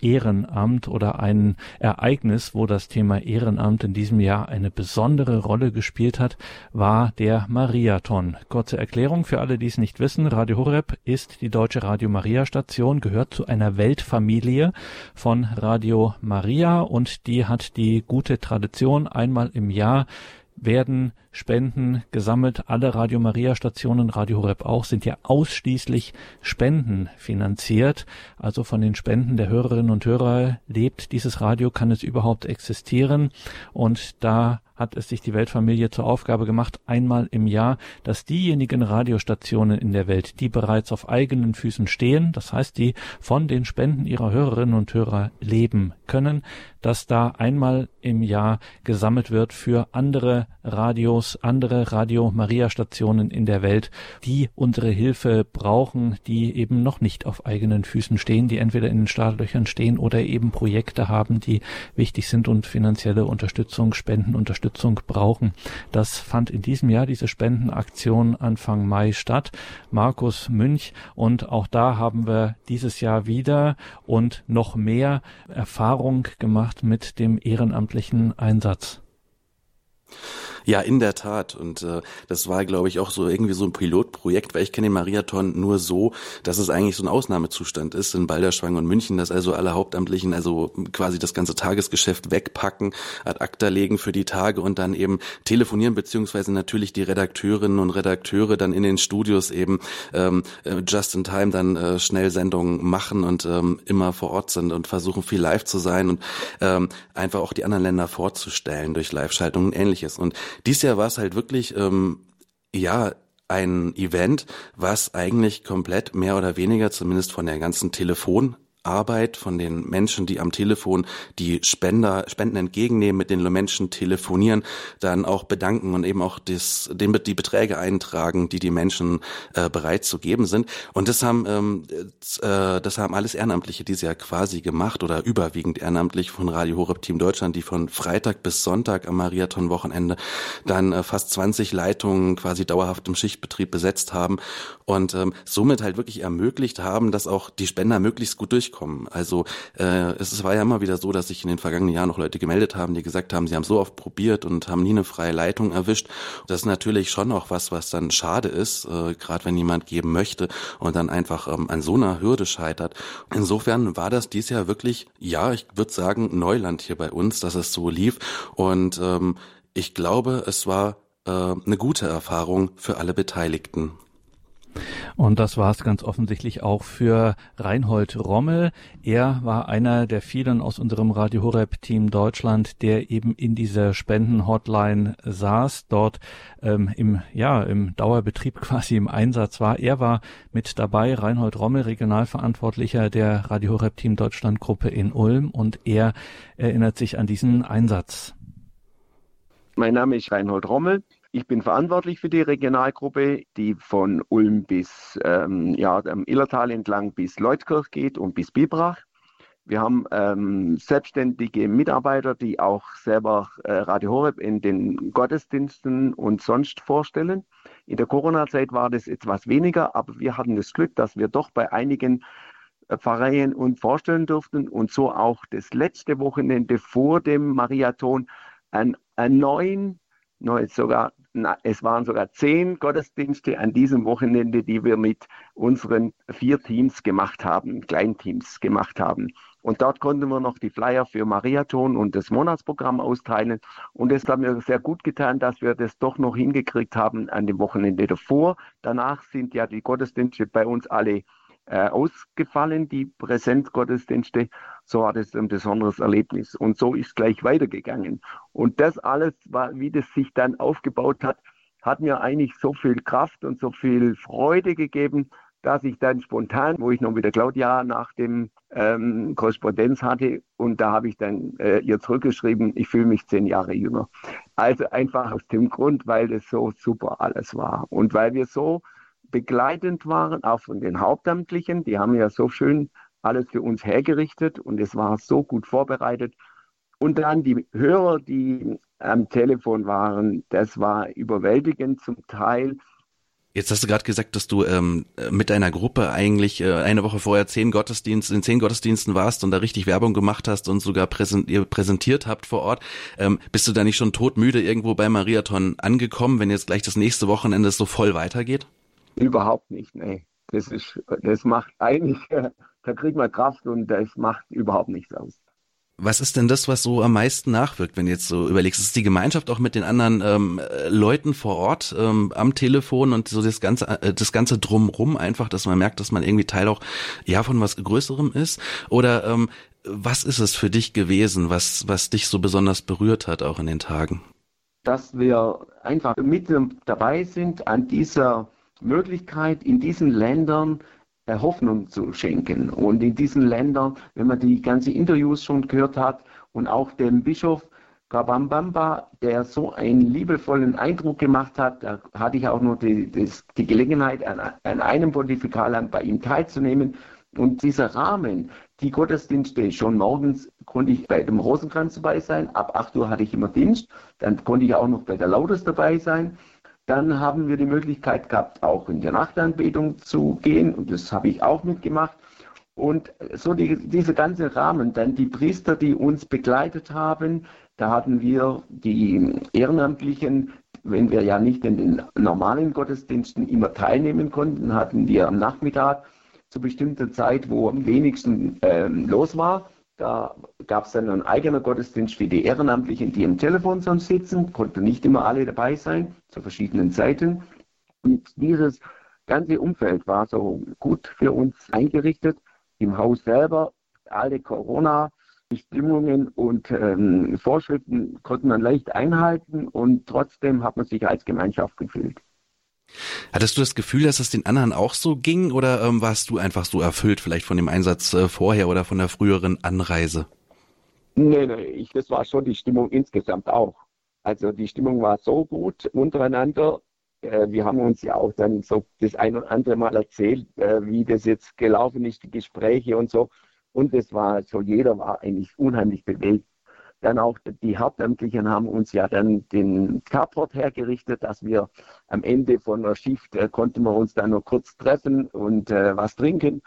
Ehrenamt oder ein Ereignis, wo das Thema Ehrenamt in diesem Jahr eine besondere Rolle gespielt hat, war der Mariathon. Kurze Erklärung für alle, die es nicht wissen. Radio Horeb ist die deutsche Radio Maria Station, gehört zu einer Weltfamilie von Radio Maria und die hat die gute Tradition, einmal im Jahr werden Spenden gesammelt. Alle Radio Maria Stationen, Radio Horeb auch, sind ja ausschließlich Spenden finanziert. Also von den Spenden der Hörerinnen und Hörer lebt dieses Radio, kann es überhaupt existieren. Und da hat es sich die Weltfamilie zur Aufgabe gemacht, einmal im Jahr, dass diejenigen Radiostationen in der Welt, die bereits auf eigenen Füßen stehen, das heißt, die von den Spenden ihrer Hörerinnen und Hörer leben können, dass da einmal im Jahr gesammelt wird für andere Radios, andere Radio Maria Stationen in der Welt, die unsere Hilfe brauchen, die eben noch nicht auf eigenen Füßen stehen, die entweder in den Startlöchern stehen oder eben Projekte haben, die wichtig sind und finanzielle Unterstützung, Spendenunterstützung brauchen. Das fand in diesem Jahr diese Spendenaktion Anfang Mai statt. Markus Münch und auch da haben wir dieses Jahr wieder und noch mehr Erfahrung gemacht mit dem ehrenamtlichen Einsatz. Ja, in der Tat. Und äh, das war, glaube ich, auch so irgendwie so ein Pilotprojekt, weil ich kenne den Mariathon nur so, dass es eigentlich so ein Ausnahmezustand ist in Balderschwang und München, dass also alle Hauptamtlichen also quasi das ganze Tagesgeschäft wegpacken, ad acta legen für die Tage und dann eben telefonieren, beziehungsweise natürlich die Redakteurinnen und Redakteure dann in den Studios eben ähm, äh, just in time dann äh, schnell Sendungen machen und ähm, immer vor Ort sind und versuchen viel live zu sein und ähm, einfach auch die anderen Länder vorzustellen durch Live-Schaltungen und ähnliches. Und dies Jahr war es halt wirklich, ähm, ja, ein Event, was eigentlich komplett mehr oder weniger, zumindest von der ganzen Telefon Arbeit von den Menschen, die am Telefon die Spender, Spenden entgegennehmen, mit den Menschen telefonieren, dann auch bedanken und eben auch das, den, die Beträge eintragen, die die Menschen äh, bereit zu geben sind. Und das haben, ähm, äh, das haben alles Ehrenamtliche dieses Jahr quasi gemacht oder überwiegend ehrenamtlich von Radio Horeb Team Deutschland, die von Freitag bis Sonntag am Mariathon-Wochenende dann äh, fast 20 Leitungen quasi dauerhaft im Schichtbetrieb besetzt haben und ähm, somit halt wirklich ermöglicht haben, dass auch die Spender möglichst gut durch durchkommen. Also äh, es war ja immer wieder so, dass sich in den vergangenen Jahren noch Leute gemeldet haben, die gesagt haben, sie haben so oft probiert und haben nie eine freie Leitung erwischt. Das ist natürlich schon auch was, was dann schade ist, äh, gerade wenn jemand geben möchte und dann einfach ähm, an so einer Hürde scheitert. Insofern war das dies Jahr wirklich, ja, ich würde sagen, Neuland hier bei uns, dass es so lief. Und ähm, ich glaube, es war äh, eine gute Erfahrung für alle Beteiligten. Und das war es ganz offensichtlich auch für Reinhold Rommel. Er war einer der vielen aus unserem Radio Horeb Team Deutschland, der eben in dieser Spendenhotline saß, dort ähm, im, ja, im Dauerbetrieb quasi im Einsatz war. Er war mit dabei, Reinhold Rommel, Regionalverantwortlicher der Radio Horeb Team Deutschland Gruppe in Ulm und er erinnert sich an diesen Einsatz. Mein Name ist Reinhold Rommel. Ich bin verantwortlich für die Regionalgruppe, die von Ulm bis ähm, ja, am Illertal entlang bis Leutkirch geht und bis Bibrach. Wir haben ähm, selbstständige Mitarbeiter, die auch selber äh, Radio Horeb in den Gottesdiensten und sonst vorstellen. In der Corona-Zeit war das etwas weniger, aber wir hatten das Glück, dass wir doch bei einigen äh, Pfarreien uns vorstellen durften und so auch das letzte Wochenende vor dem Mariathon einen, einen neuen, sogar na, es waren sogar zehn Gottesdienste an diesem Wochenende, die wir mit unseren vier Teams gemacht haben, Kleinteams gemacht haben. Und dort konnten wir noch die Flyer für Mariathon und das Monatsprogramm austeilen. Und es hat mir sehr gut getan, dass wir das doch noch hingekriegt haben an dem Wochenende davor. Danach sind ja die Gottesdienste bei uns alle äh, ausgefallen, die Präsenzgottesdienste. So war das ein besonderes Erlebnis. Und so ist gleich weitergegangen. Und das alles, war, wie das sich dann aufgebaut hat, hat mir eigentlich so viel Kraft und so viel Freude gegeben, dass ich dann spontan, wo ich noch mit der Claudia nach dem ähm, Korrespondenz hatte, und da habe ich dann äh, ihr zurückgeschrieben, ich fühle mich zehn Jahre jünger. Also einfach aus dem Grund, weil das so super alles war und weil wir so begleitend waren, auch von den Hauptamtlichen. Die haben ja so schön alles für uns hergerichtet und es war so gut vorbereitet. Und dann die Hörer, die am Telefon waren, das war überwältigend zum Teil. Jetzt hast du gerade gesagt, dass du ähm, mit deiner Gruppe eigentlich äh, eine Woche vorher zehn Gottesdienste, in zehn Gottesdiensten warst und da richtig Werbung gemacht hast und sogar präsentiert, präsentiert habt vor Ort. Ähm, bist du da nicht schon todmüde irgendwo bei Mariathon angekommen, wenn jetzt gleich das nächste Wochenende so voll weitergeht? Überhaupt nicht, nee. Das ist, das macht eigentlich, da kriegt man Kraft und das macht überhaupt nichts aus. Was ist denn das, was so am meisten nachwirkt, wenn du jetzt so überlegst? Ist die Gemeinschaft auch mit den anderen ähm, Leuten vor Ort ähm, am Telefon und so das ganze, äh, das ganze drumrum einfach, dass man merkt, dass man irgendwie Teil auch ja von was Größerem ist? Oder ähm, was ist es für dich gewesen, was was dich so besonders berührt hat auch in den Tagen? dass wir einfach mit dabei sind an dieser Möglichkeit, in diesen Ländern äh, Hoffnung zu schenken. Und in diesen Ländern, wenn man die ganzen Interviews schon gehört hat und auch den Bischof Kabambamba, der so einen liebevollen Eindruck gemacht hat, da hatte ich auch nur die, die Gelegenheit, an, an einem Pontifikalamt bei ihm teilzunehmen. Und dieser Rahmen, die Gottesdienste, schon morgens konnte ich bei dem Rosenkranz dabei sein, ab 8 Uhr hatte ich immer Dienst, dann konnte ich auch noch bei der Laudes dabei sein. Dann haben wir die Möglichkeit gehabt, auch in der Nachtanbetung zu gehen und das habe ich auch mitgemacht. Und so die, dieser ganze Rahmen, dann die Priester, die uns begleitet haben, da hatten wir die Ehrenamtlichen, wenn wir ja nicht in den normalen Gottesdiensten immer teilnehmen konnten, hatten wir am Nachmittag zu bestimmter Zeit, wo am wenigsten ähm, los war, da gab es dann einen eigenen Gottesdienst für die Ehrenamtlichen, die im Telefon sonst sitzen, konnten nicht immer alle dabei sein, zu verschiedenen Zeiten. Und dieses ganze Umfeld war so gut für uns eingerichtet. Im Haus selber, alle Corona-Bestimmungen und ähm, Vorschriften konnte man leicht einhalten und trotzdem hat man sich als Gemeinschaft gefühlt. Hattest du das Gefühl, dass es den anderen auch so ging oder ähm, warst du einfach so erfüllt, vielleicht von dem Einsatz äh, vorher oder von der früheren Anreise? Nee, nee, ich, das war schon die Stimmung insgesamt auch. Also die Stimmung war so gut untereinander. Äh, wir haben uns ja auch dann so das ein oder andere Mal erzählt, äh, wie das jetzt gelaufen ist, die Gespräche und so. Und es war so, jeder war eigentlich unheimlich bewegt. Dann auch die Hauptamtlichen haben uns ja dann den Carport hergerichtet, dass wir am Ende von der Schicht äh, konnten wir uns dann noch kurz treffen und äh, was trinken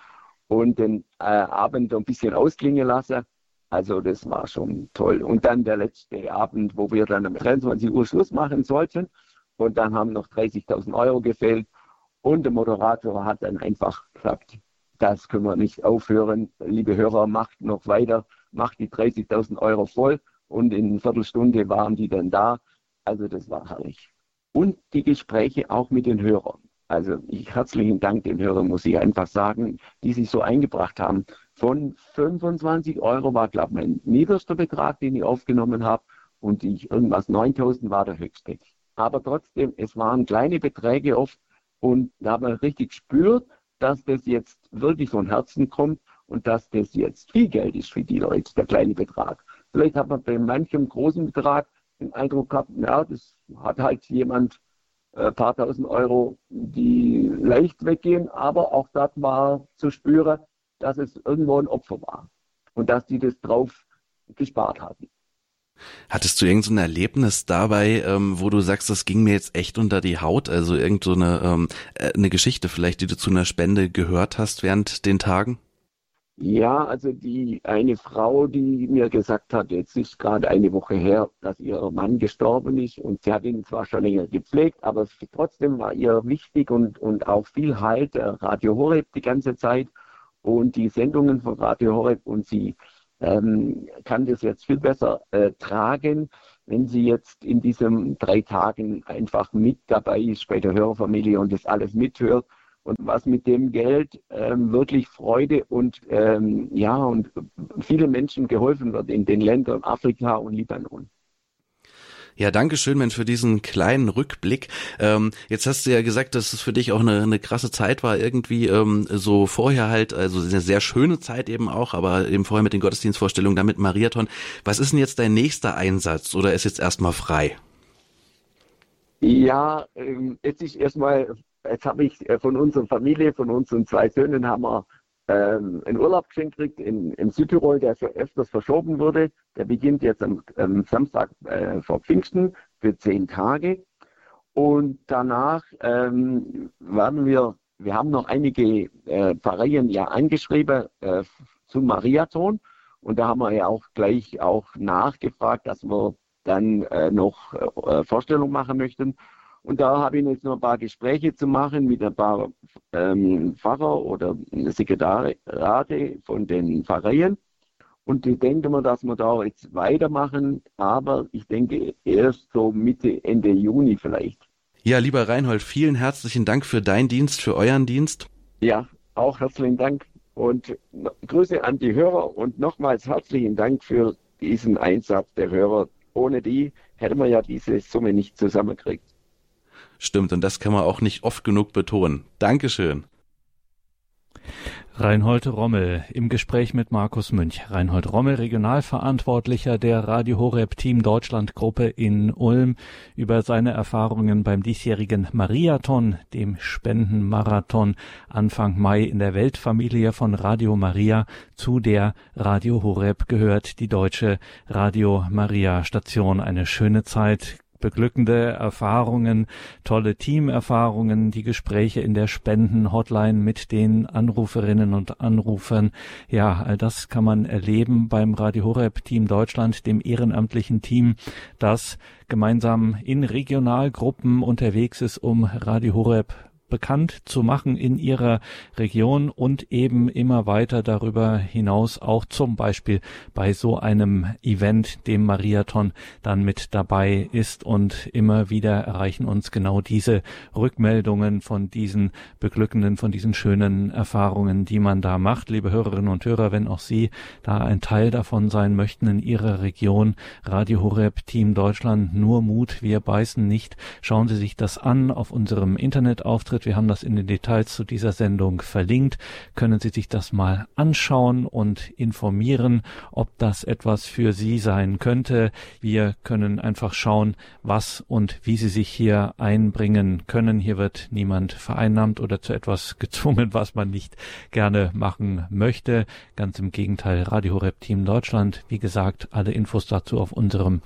und den äh, Abend ein bisschen ausklingen lassen. Also das war schon toll. Und dann der letzte Abend, wo wir dann um 23 Uhr Schluss machen sollten. Und dann haben noch 30.000 Euro gefehlt. Und der Moderator hat dann einfach gesagt, das können wir nicht aufhören. Liebe Hörer, macht noch weiter macht die 30.000 Euro voll und in einer Viertelstunde waren die dann da. Also das war herrlich. Und die Gespräche auch mit den Hörern. Also ich herzlichen Dank den Hörern, muss ich einfach sagen, die sich so eingebracht haben. Von 25 Euro war, glaube ich, mein niederster Betrag, den ich aufgenommen habe. Und ich, irgendwas 9000 war der höchste. Aber trotzdem, es waren kleine Beträge oft. Und da hat man richtig gespürt, dass das jetzt wirklich von Herzen kommt und dass das jetzt viel Geld ist für die Leute, der kleine Betrag. Vielleicht hat man bei manchem großen Betrag den Eindruck gehabt, ja, das hat halt jemand ein äh, paar tausend Euro, die leicht weggehen, aber auch dort war zu spüren, dass es irgendwo ein Opfer war und dass die das drauf gespart hatten. Hattest du irgendein so Erlebnis dabei, ähm, wo du sagst, das ging mir jetzt echt unter die Haut? Also irgendeine so ähm, äh, eine Geschichte vielleicht, die du zu einer Spende gehört hast während den Tagen? Ja, also die eine Frau, die mir gesagt hat, jetzt ist gerade eine Woche her, dass ihr Mann gestorben ist und sie hat ihn zwar schon länger gepflegt, aber trotzdem war ihr wichtig und, und auch viel Halt der Radio Horeb die ganze Zeit und die Sendungen von Radio Horeb und sie ähm, kann das jetzt viel besser äh, tragen, wenn sie jetzt in diesen drei Tagen einfach mit dabei ist bei der Hörerfamilie und das alles mithört und was mit dem Geld ähm, wirklich Freude und ähm, ja und viele Menschen geholfen wird in den Ländern Afrika und Libanon. Ja, danke schön, Mensch, für diesen kleinen Rückblick. Ähm, jetzt hast du ja gesagt, dass es für dich auch eine, eine krasse Zeit war, irgendwie ähm, so vorher halt, also eine sehr schöne Zeit eben auch, aber eben vorher mit den Gottesdienstvorstellungen, damit Mariathon. Was ist denn jetzt dein nächster Einsatz oder ist jetzt erstmal frei? Ja, ähm, jetzt ist erstmal jetzt habe ich äh, von unserer Familie, von unseren zwei Söhnen, haben wir ähm, einen Urlaub geschenkt gekriegt in, in Südtirol, der schon öfters verschoben wurde. Der beginnt jetzt am, am Samstag äh, vor Pfingsten für zehn Tage. Und danach ähm, werden wir, wir haben noch einige äh, Pfarreien ja angeschrieben äh, zum Mariathon. Und da haben wir ja auch gleich auch nachgefragt, dass wir dann äh, noch äh, Vorstellung machen möchten. Und da habe ich jetzt noch ein paar Gespräche zu machen mit ein paar ähm, Pfarrer oder Sekretarate von den Pfarreien. Und ich denke mal, dass wir da jetzt weitermachen, aber ich denke erst so Mitte, Ende Juni vielleicht. Ja, lieber Reinhold, vielen herzlichen Dank für deinen Dienst, für euren Dienst. Ja, auch herzlichen Dank und Grüße an die Hörer und nochmals herzlichen Dank für diesen Einsatz der Hörer ohne die hätten wir ja diese Summe nicht zusammengekriegt. Stimmt, und das kann man auch nicht oft genug betonen. Dankeschön. Reinhold Rommel im Gespräch mit Markus Münch. Reinhold Rommel, Regionalverantwortlicher der Radio Horeb Team Deutschland Gruppe in Ulm, über seine Erfahrungen beim diesjährigen Mariathon, dem Spendenmarathon Anfang Mai in der Weltfamilie von Radio Maria, zu der Radio Horeb gehört die deutsche Radio Maria Station. Eine schöne Zeit, beglückende Erfahrungen, tolle Teamerfahrungen, die Gespräche in der Spenden-Hotline mit den Anruferinnen und Anrufern. Ja, all das kann man erleben beim Radio Horeb Team Deutschland, dem ehrenamtlichen Team, das gemeinsam in Regionalgruppen unterwegs ist, um Radio Horeb bekannt zu machen in ihrer Region und eben immer weiter darüber hinaus auch zum Beispiel bei so einem Event, dem Mariathon, dann mit dabei ist und immer wieder erreichen uns genau diese Rückmeldungen von diesen beglückenden, von diesen schönen Erfahrungen, die man da macht. Liebe Hörerinnen und Hörer, wenn auch Sie da ein Teil davon sein möchten in Ihrer Region, Radio Horeb Team Deutschland, nur Mut, wir beißen nicht. Schauen Sie sich das an auf unserem Internetauftritt wird. Wir haben das in den Details zu dieser Sendung verlinkt. Können Sie sich das mal anschauen und informieren, ob das etwas für Sie sein könnte. Wir können einfach schauen, was und wie Sie sich hier einbringen können. Hier wird niemand vereinnahmt oder zu etwas gezwungen, was man nicht gerne machen möchte. Ganz im Gegenteil, Radio Horeb Team Deutschland. Wie gesagt, alle Infos dazu auf unserem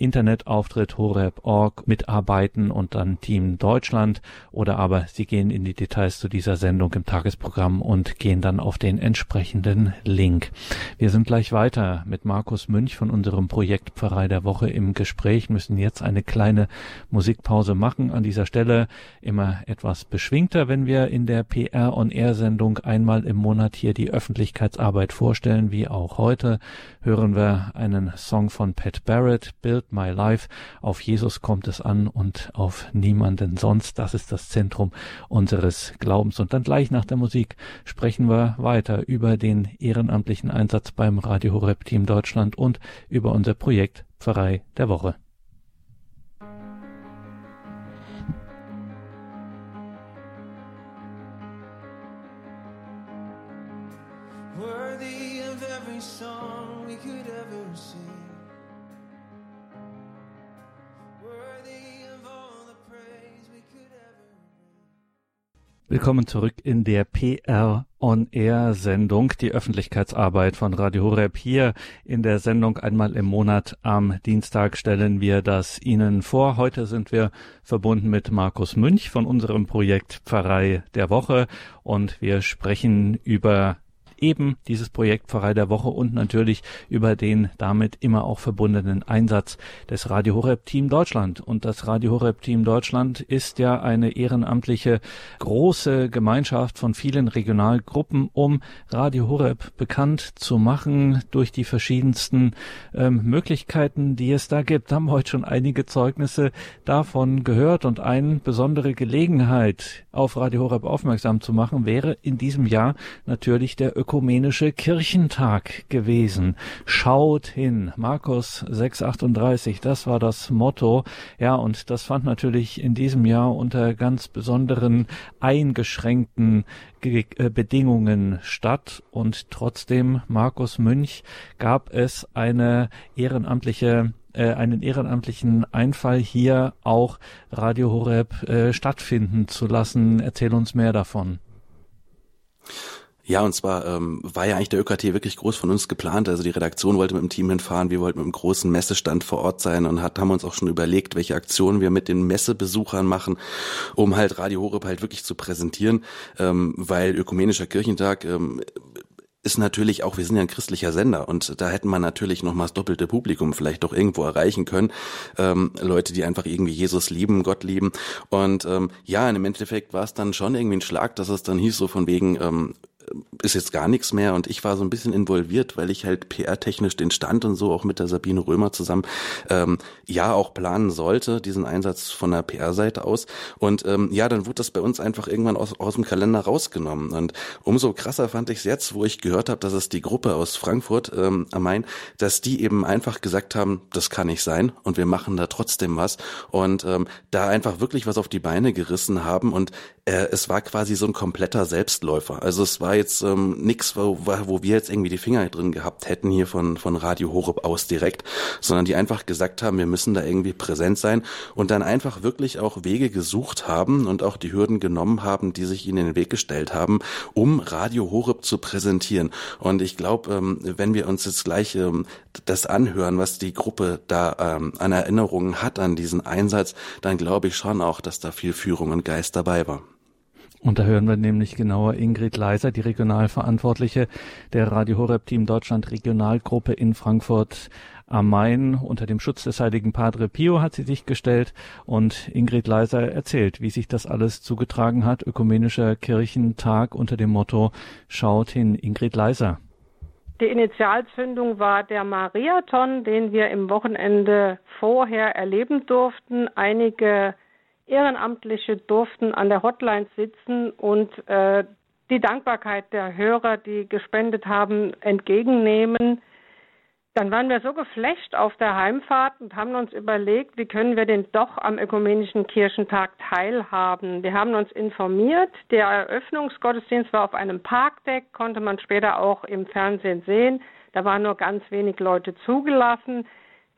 Internetauftritt horeb.org mitarbeiten und dann Team Deutschland oder aber Sie gehen in die Details zu dieser Sendung im Tagesprogramm und gehen dann auf den entsprechenden Link. Wir sind gleich weiter mit Markus Münch von unserem Projekt Pfarrei der Woche im Gespräch, müssen jetzt eine kleine Musikpause machen. An dieser Stelle immer etwas beschwingter, wenn wir in der PR on Air Sendung einmal im Monat hier die Öffentlichkeitsarbeit vorstellen, wie auch heute hören wir einen Song von Pat Barrett, Build My Life. Auf Jesus kommt es an und auf niemanden sonst. Das ist das Zentrum unseres Glaubens. Und dann gleich nach der Musik sprechen wir weiter über den ehrenamtlichen Einsatz beim Radio Horeb Team Deutschland und über unser Projekt Pfarrei der Woche. Willkommen zurück in der PR On Air Sendung, die Öffentlichkeitsarbeit von Radio Horeb. Hier in der Sendung einmal im Monat am Dienstag stellen wir das Ihnen vor. Heute sind wir verbunden mit Markus Münch von unserem Projekt Pfarrei der Woche und wir sprechen über eben dieses Projekt Pfarrei der Woche und natürlich über den damit immer auch verbundenen Einsatz des Radio Horeb Team Deutschland. Und das Radio Horeb Team Deutschland ist ja eine ehrenamtliche große Gemeinschaft von vielen Regionalgruppen, um Radio Horeb bekannt zu machen durch die verschiedensten ähm, Möglichkeiten, die es da gibt. Haben heute schon einige Zeugnisse davon gehört und eine besondere Gelegenheit auf Radio Horeb aufmerksam zu machen wäre in diesem Jahr natürlich der Öko ökumenische Kirchentag gewesen. Schaut hin. Markus 638, das war das Motto. Ja, und das fand natürlich in diesem Jahr unter ganz besonderen eingeschränkten äh, Bedingungen statt und trotzdem Markus Münch gab es eine ehrenamtliche äh, einen ehrenamtlichen Einfall hier auch Radio Horeb äh, stattfinden zu lassen. Erzähl uns mehr davon. Ja, und zwar ähm, war ja eigentlich der ÖKT wirklich groß von uns geplant. Also die Redaktion wollte mit dem Team hinfahren, wir wollten mit einem großen Messestand vor Ort sein und hat, haben uns auch schon überlegt, welche Aktionen wir mit den Messebesuchern machen, um halt Radio Horeb halt wirklich zu präsentieren, ähm, weil Ökumenischer Kirchentag ähm, ist natürlich auch, wir sind ja ein christlicher Sender und da hätten man natürlich noch mal das doppelte Publikum vielleicht doch irgendwo erreichen können. Ähm, Leute, die einfach irgendwie Jesus lieben, Gott lieben. Und ähm, ja, im Endeffekt war es dann schon irgendwie ein Schlag, dass es dann hieß so von wegen, ähm, ist jetzt gar nichts mehr und ich war so ein bisschen involviert, weil ich halt PR-technisch den Stand und so auch mit der Sabine Römer zusammen ähm, ja auch planen sollte, diesen Einsatz von der PR-Seite aus. Und ähm, ja, dann wurde das bei uns einfach irgendwann aus, aus dem Kalender rausgenommen. Und umso krasser fand ich es jetzt, wo ich gehört habe, dass es die Gruppe aus Frankfurt ähm, am Main, dass die eben einfach gesagt haben, das kann nicht sein und wir machen da trotzdem was. Und ähm, da einfach wirklich was auf die Beine gerissen haben und äh, es war quasi so ein kompletter Selbstläufer. Also es war jetzt ähm, nichts, wo, wo wir jetzt irgendwie die Finger drin gehabt hätten hier von, von Radio Horeb aus direkt, sondern die einfach gesagt haben, wir müssen da irgendwie präsent sein und dann einfach wirklich auch Wege gesucht haben und auch die Hürden genommen haben, die sich ihnen in den Weg gestellt haben, um Radio Horeb zu präsentieren. Und ich glaube, ähm, wenn wir uns jetzt gleich ähm, das anhören, was die Gruppe da ähm, an Erinnerungen hat an diesen Einsatz, dann glaube ich schon auch, dass da viel Führung und Geist dabei war. Und da hören wir nämlich genauer Ingrid Leiser, die Regionalverantwortliche der Radio Horeb Team Deutschland Regionalgruppe in Frankfurt am Main. Unter dem Schutz des heiligen Padre Pio hat sie sich gestellt und Ingrid Leiser erzählt, wie sich das alles zugetragen hat. Ökumenischer Kirchentag unter dem Motto Schaut hin, Ingrid Leiser. Die Initialzündung war der Mariathon, den wir im Wochenende vorher erleben durften. Einige Ehrenamtliche durften an der Hotline sitzen und äh, die Dankbarkeit der Hörer, die gespendet haben, entgegennehmen. Dann waren wir so geflecht auf der Heimfahrt und haben uns überlegt, wie können wir denn doch am Ökumenischen Kirchentag teilhaben. Wir haben uns informiert. Der Eröffnungsgottesdienst war auf einem Parkdeck, konnte man später auch im Fernsehen sehen. Da waren nur ganz wenig Leute zugelassen.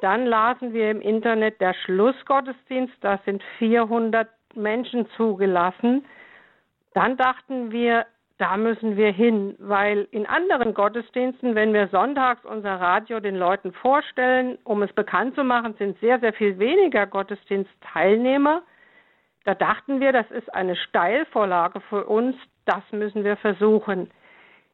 Dann lasen wir im Internet der Schlussgottesdienst, da sind 400 Menschen zugelassen. Dann dachten wir, da müssen wir hin, weil in anderen Gottesdiensten, wenn wir sonntags unser Radio den Leuten vorstellen, um es bekannt zu machen, sind sehr, sehr viel weniger Gottesdienstteilnehmer. Da dachten wir, das ist eine Steilvorlage für uns, das müssen wir versuchen.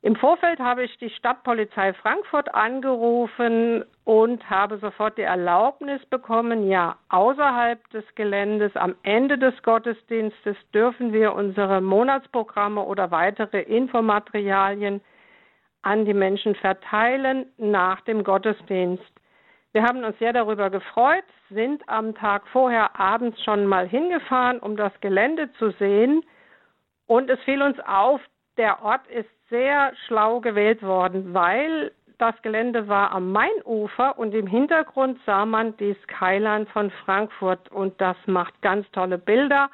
Im Vorfeld habe ich die Stadtpolizei Frankfurt angerufen und habe sofort die Erlaubnis bekommen, ja, außerhalb des Geländes, am Ende des Gottesdienstes dürfen wir unsere Monatsprogramme oder weitere Infomaterialien an die Menschen verteilen nach dem Gottesdienst. Wir haben uns sehr darüber gefreut, sind am Tag vorher abends schon mal hingefahren, um das Gelände zu sehen. Und es fiel uns auf, der Ort ist sehr schlau gewählt worden, weil das Gelände war am Mainufer und im Hintergrund sah man die Skyline von Frankfurt und das macht ganz tolle Bilder.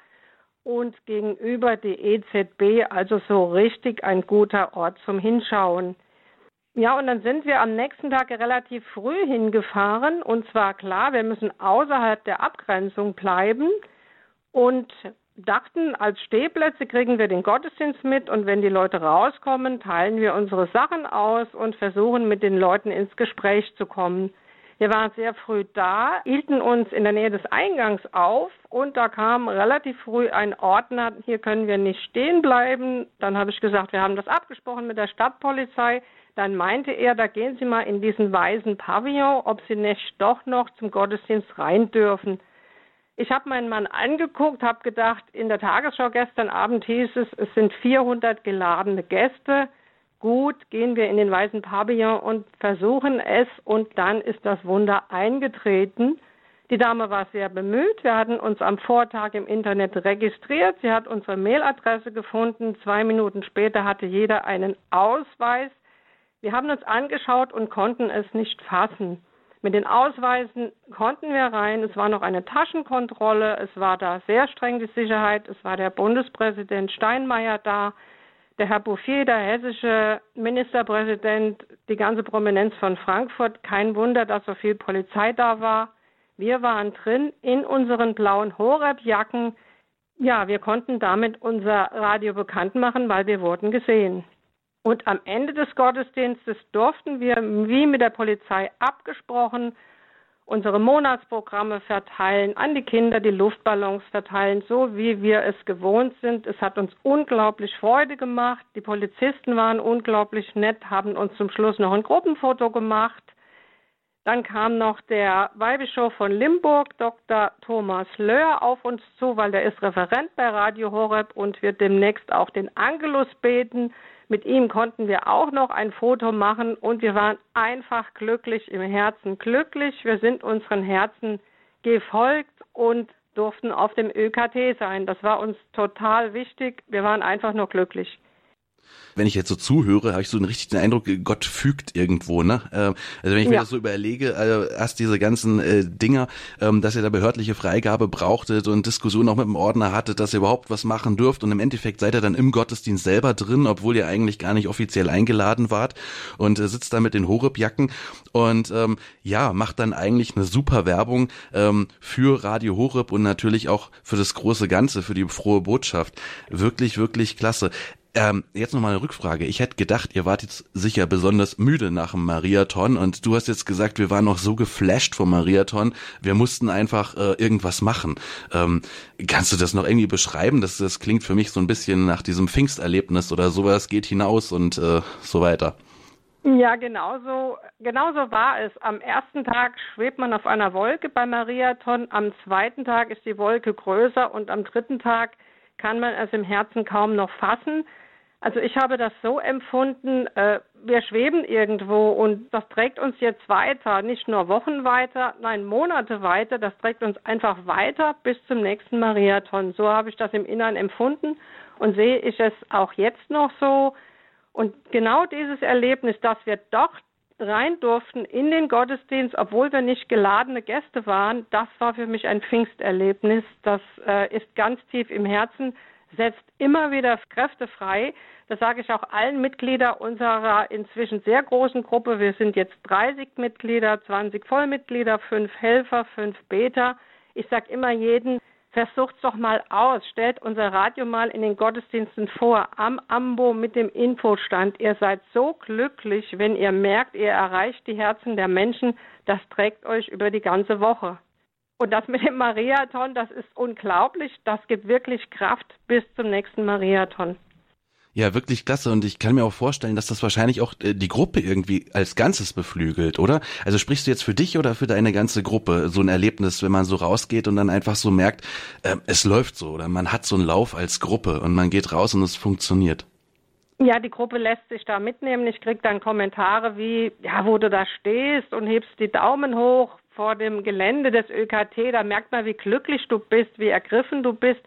Und gegenüber die EZB also so richtig ein guter Ort zum Hinschauen. Ja, und dann sind wir am nächsten Tag relativ früh hingefahren. Und zwar klar, wir müssen außerhalb der Abgrenzung bleiben. Und dachten, als Stehplätze kriegen wir den Gottesdienst mit und wenn die Leute rauskommen, teilen wir unsere Sachen aus und versuchen mit den Leuten ins Gespräch zu kommen. Wir waren sehr früh da, hielten uns in der Nähe des Eingangs auf und da kam relativ früh ein Ordner, hier können wir nicht stehen bleiben. Dann habe ich gesagt, wir haben das abgesprochen mit der Stadtpolizei. Dann meinte er, da gehen Sie mal in diesen weißen Pavillon, ob Sie nicht doch noch zum Gottesdienst rein dürfen. Ich habe meinen Mann angeguckt, habe gedacht, in der Tagesschau gestern Abend hieß es, es sind 400 geladene Gäste. Gut, gehen wir in den weißen Pavillon und versuchen es und dann ist das Wunder eingetreten. Die Dame war sehr bemüht. Wir hatten uns am Vortag im Internet registriert. Sie hat unsere Mailadresse gefunden. Zwei Minuten später hatte jeder einen Ausweis. Wir haben uns angeschaut und konnten es nicht fassen. Mit den Ausweisen konnten wir rein. Es war noch eine Taschenkontrolle. Es war da sehr streng die Sicherheit. Es war der Bundespräsident Steinmeier da, der Herr Bouffier, der hessische Ministerpräsident, die ganze Prominenz von Frankfurt. Kein Wunder, dass so viel Polizei da war. Wir waren drin in unseren blauen Horeb-Jacken. Ja, wir konnten damit unser Radio bekannt machen, weil wir wurden gesehen. Und am Ende des Gottesdienstes durften wir, wie mit der Polizei abgesprochen, unsere Monatsprogramme verteilen, an die Kinder die Luftballons verteilen, so wie wir es gewohnt sind. Es hat uns unglaublich Freude gemacht. Die Polizisten waren unglaublich nett, haben uns zum Schluss noch ein Gruppenfoto gemacht. Dann kam noch der Weihbischof von Limburg, Dr. Thomas Löhr, auf uns zu, weil der ist Referent bei Radio Horeb und wird demnächst auch den Angelus beten. Mit ihm konnten wir auch noch ein Foto machen und wir waren einfach glücklich, im Herzen glücklich. Wir sind unseren Herzen gefolgt und durften auf dem ÖKT sein. Das war uns total wichtig. Wir waren einfach nur glücklich wenn ich jetzt so zuhöre, habe ich so einen richtigen Eindruck, Gott fügt irgendwo, ne? Ähm, also wenn ich mir das so überlege, also erst diese ganzen äh, Dinger, ähm, dass ihr da behördliche Freigabe brauchtet und Diskussionen auch mit dem Ordner hattet, dass ihr überhaupt was machen dürft und im Endeffekt seid ihr dann im Gottesdienst selber drin, obwohl ihr eigentlich gar nicht offiziell eingeladen wart und äh, sitzt da mit den Horeb-Jacken und ähm, ja, macht dann eigentlich eine super Werbung ähm, für Radio Horeb und natürlich auch für das große Ganze, für die frohe Botschaft. Wirklich, wirklich klasse. Ähm, jetzt nochmal eine Rückfrage. Ich hätte gedacht, ihr wart jetzt sicher besonders müde nach dem Mariathon und du hast jetzt gesagt, wir waren noch so geflasht vom Mariathon, wir mussten einfach äh, irgendwas machen. Ähm, kannst du das noch irgendwie beschreiben? Das, das klingt für mich so ein bisschen nach diesem Pfingsterlebnis oder sowas geht hinaus und äh, so weiter. Ja, genauso, genauso war es. Am ersten Tag schwebt man auf einer Wolke beim Mariathon, am zweiten Tag ist die Wolke größer und am dritten Tag kann man es im Herzen kaum noch fassen. Also ich habe das so empfunden, äh, wir schweben irgendwo und das trägt uns jetzt weiter, nicht nur Wochen weiter, nein, Monate weiter, das trägt uns einfach weiter bis zum nächsten Mariathon. So habe ich das im Inneren empfunden und sehe ich es auch jetzt noch so. Und genau dieses Erlebnis, dass wir doch rein durften in den Gottesdienst, obwohl wir nicht geladene Gäste waren, das war für mich ein Pfingsterlebnis. Das äh, ist ganz tief im Herzen, setzt immer wieder Kräfte frei. Das sage ich auch allen Mitgliedern unserer inzwischen sehr großen Gruppe. Wir sind jetzt 30 Mitglieder, 20 Vollmitglieder, fünf Helfer, fünf Beter. Ich sage immer jeden, versucht's doch mal aus. Stellt unser Radio mal in den Gottesdiensten vor, am Ambo mit dem Infostand. Ihr seid so glücklich, wenn ihr merkt, ihr erreicht die Herzen der Menschen. Das trägt euch über die ganze Woche. Und das mit dem Mariathon, das ist unglaublich. Das gibt wirklich Kraft bis zum nächsten Mariathon. Ja, wirklich klasse. Und ich kann mir auch vorstellen, dass das wahrscheinlich auch äh, die Gruppe irgendwie als Ganzes beflügelt, oder? Also sprichst du jetzt für dich oder für deine ganze Gruppe so ein Erlebnis, wenn man so rausgeht und dann einfach so merkt, äh, es läuft so oder man hat so einen Lauf als Gruppe und man geht raus und es funktioniert? Ja, die Gruppe lässt sich da mitnehmen. Ich krieg dann Kommentare wie, ja, wo du da stehst und hebst die Daumen hoch vor dem Gelände des ÖKT, da merkt man, wie glücklich du bist, wie ergriffen du bist.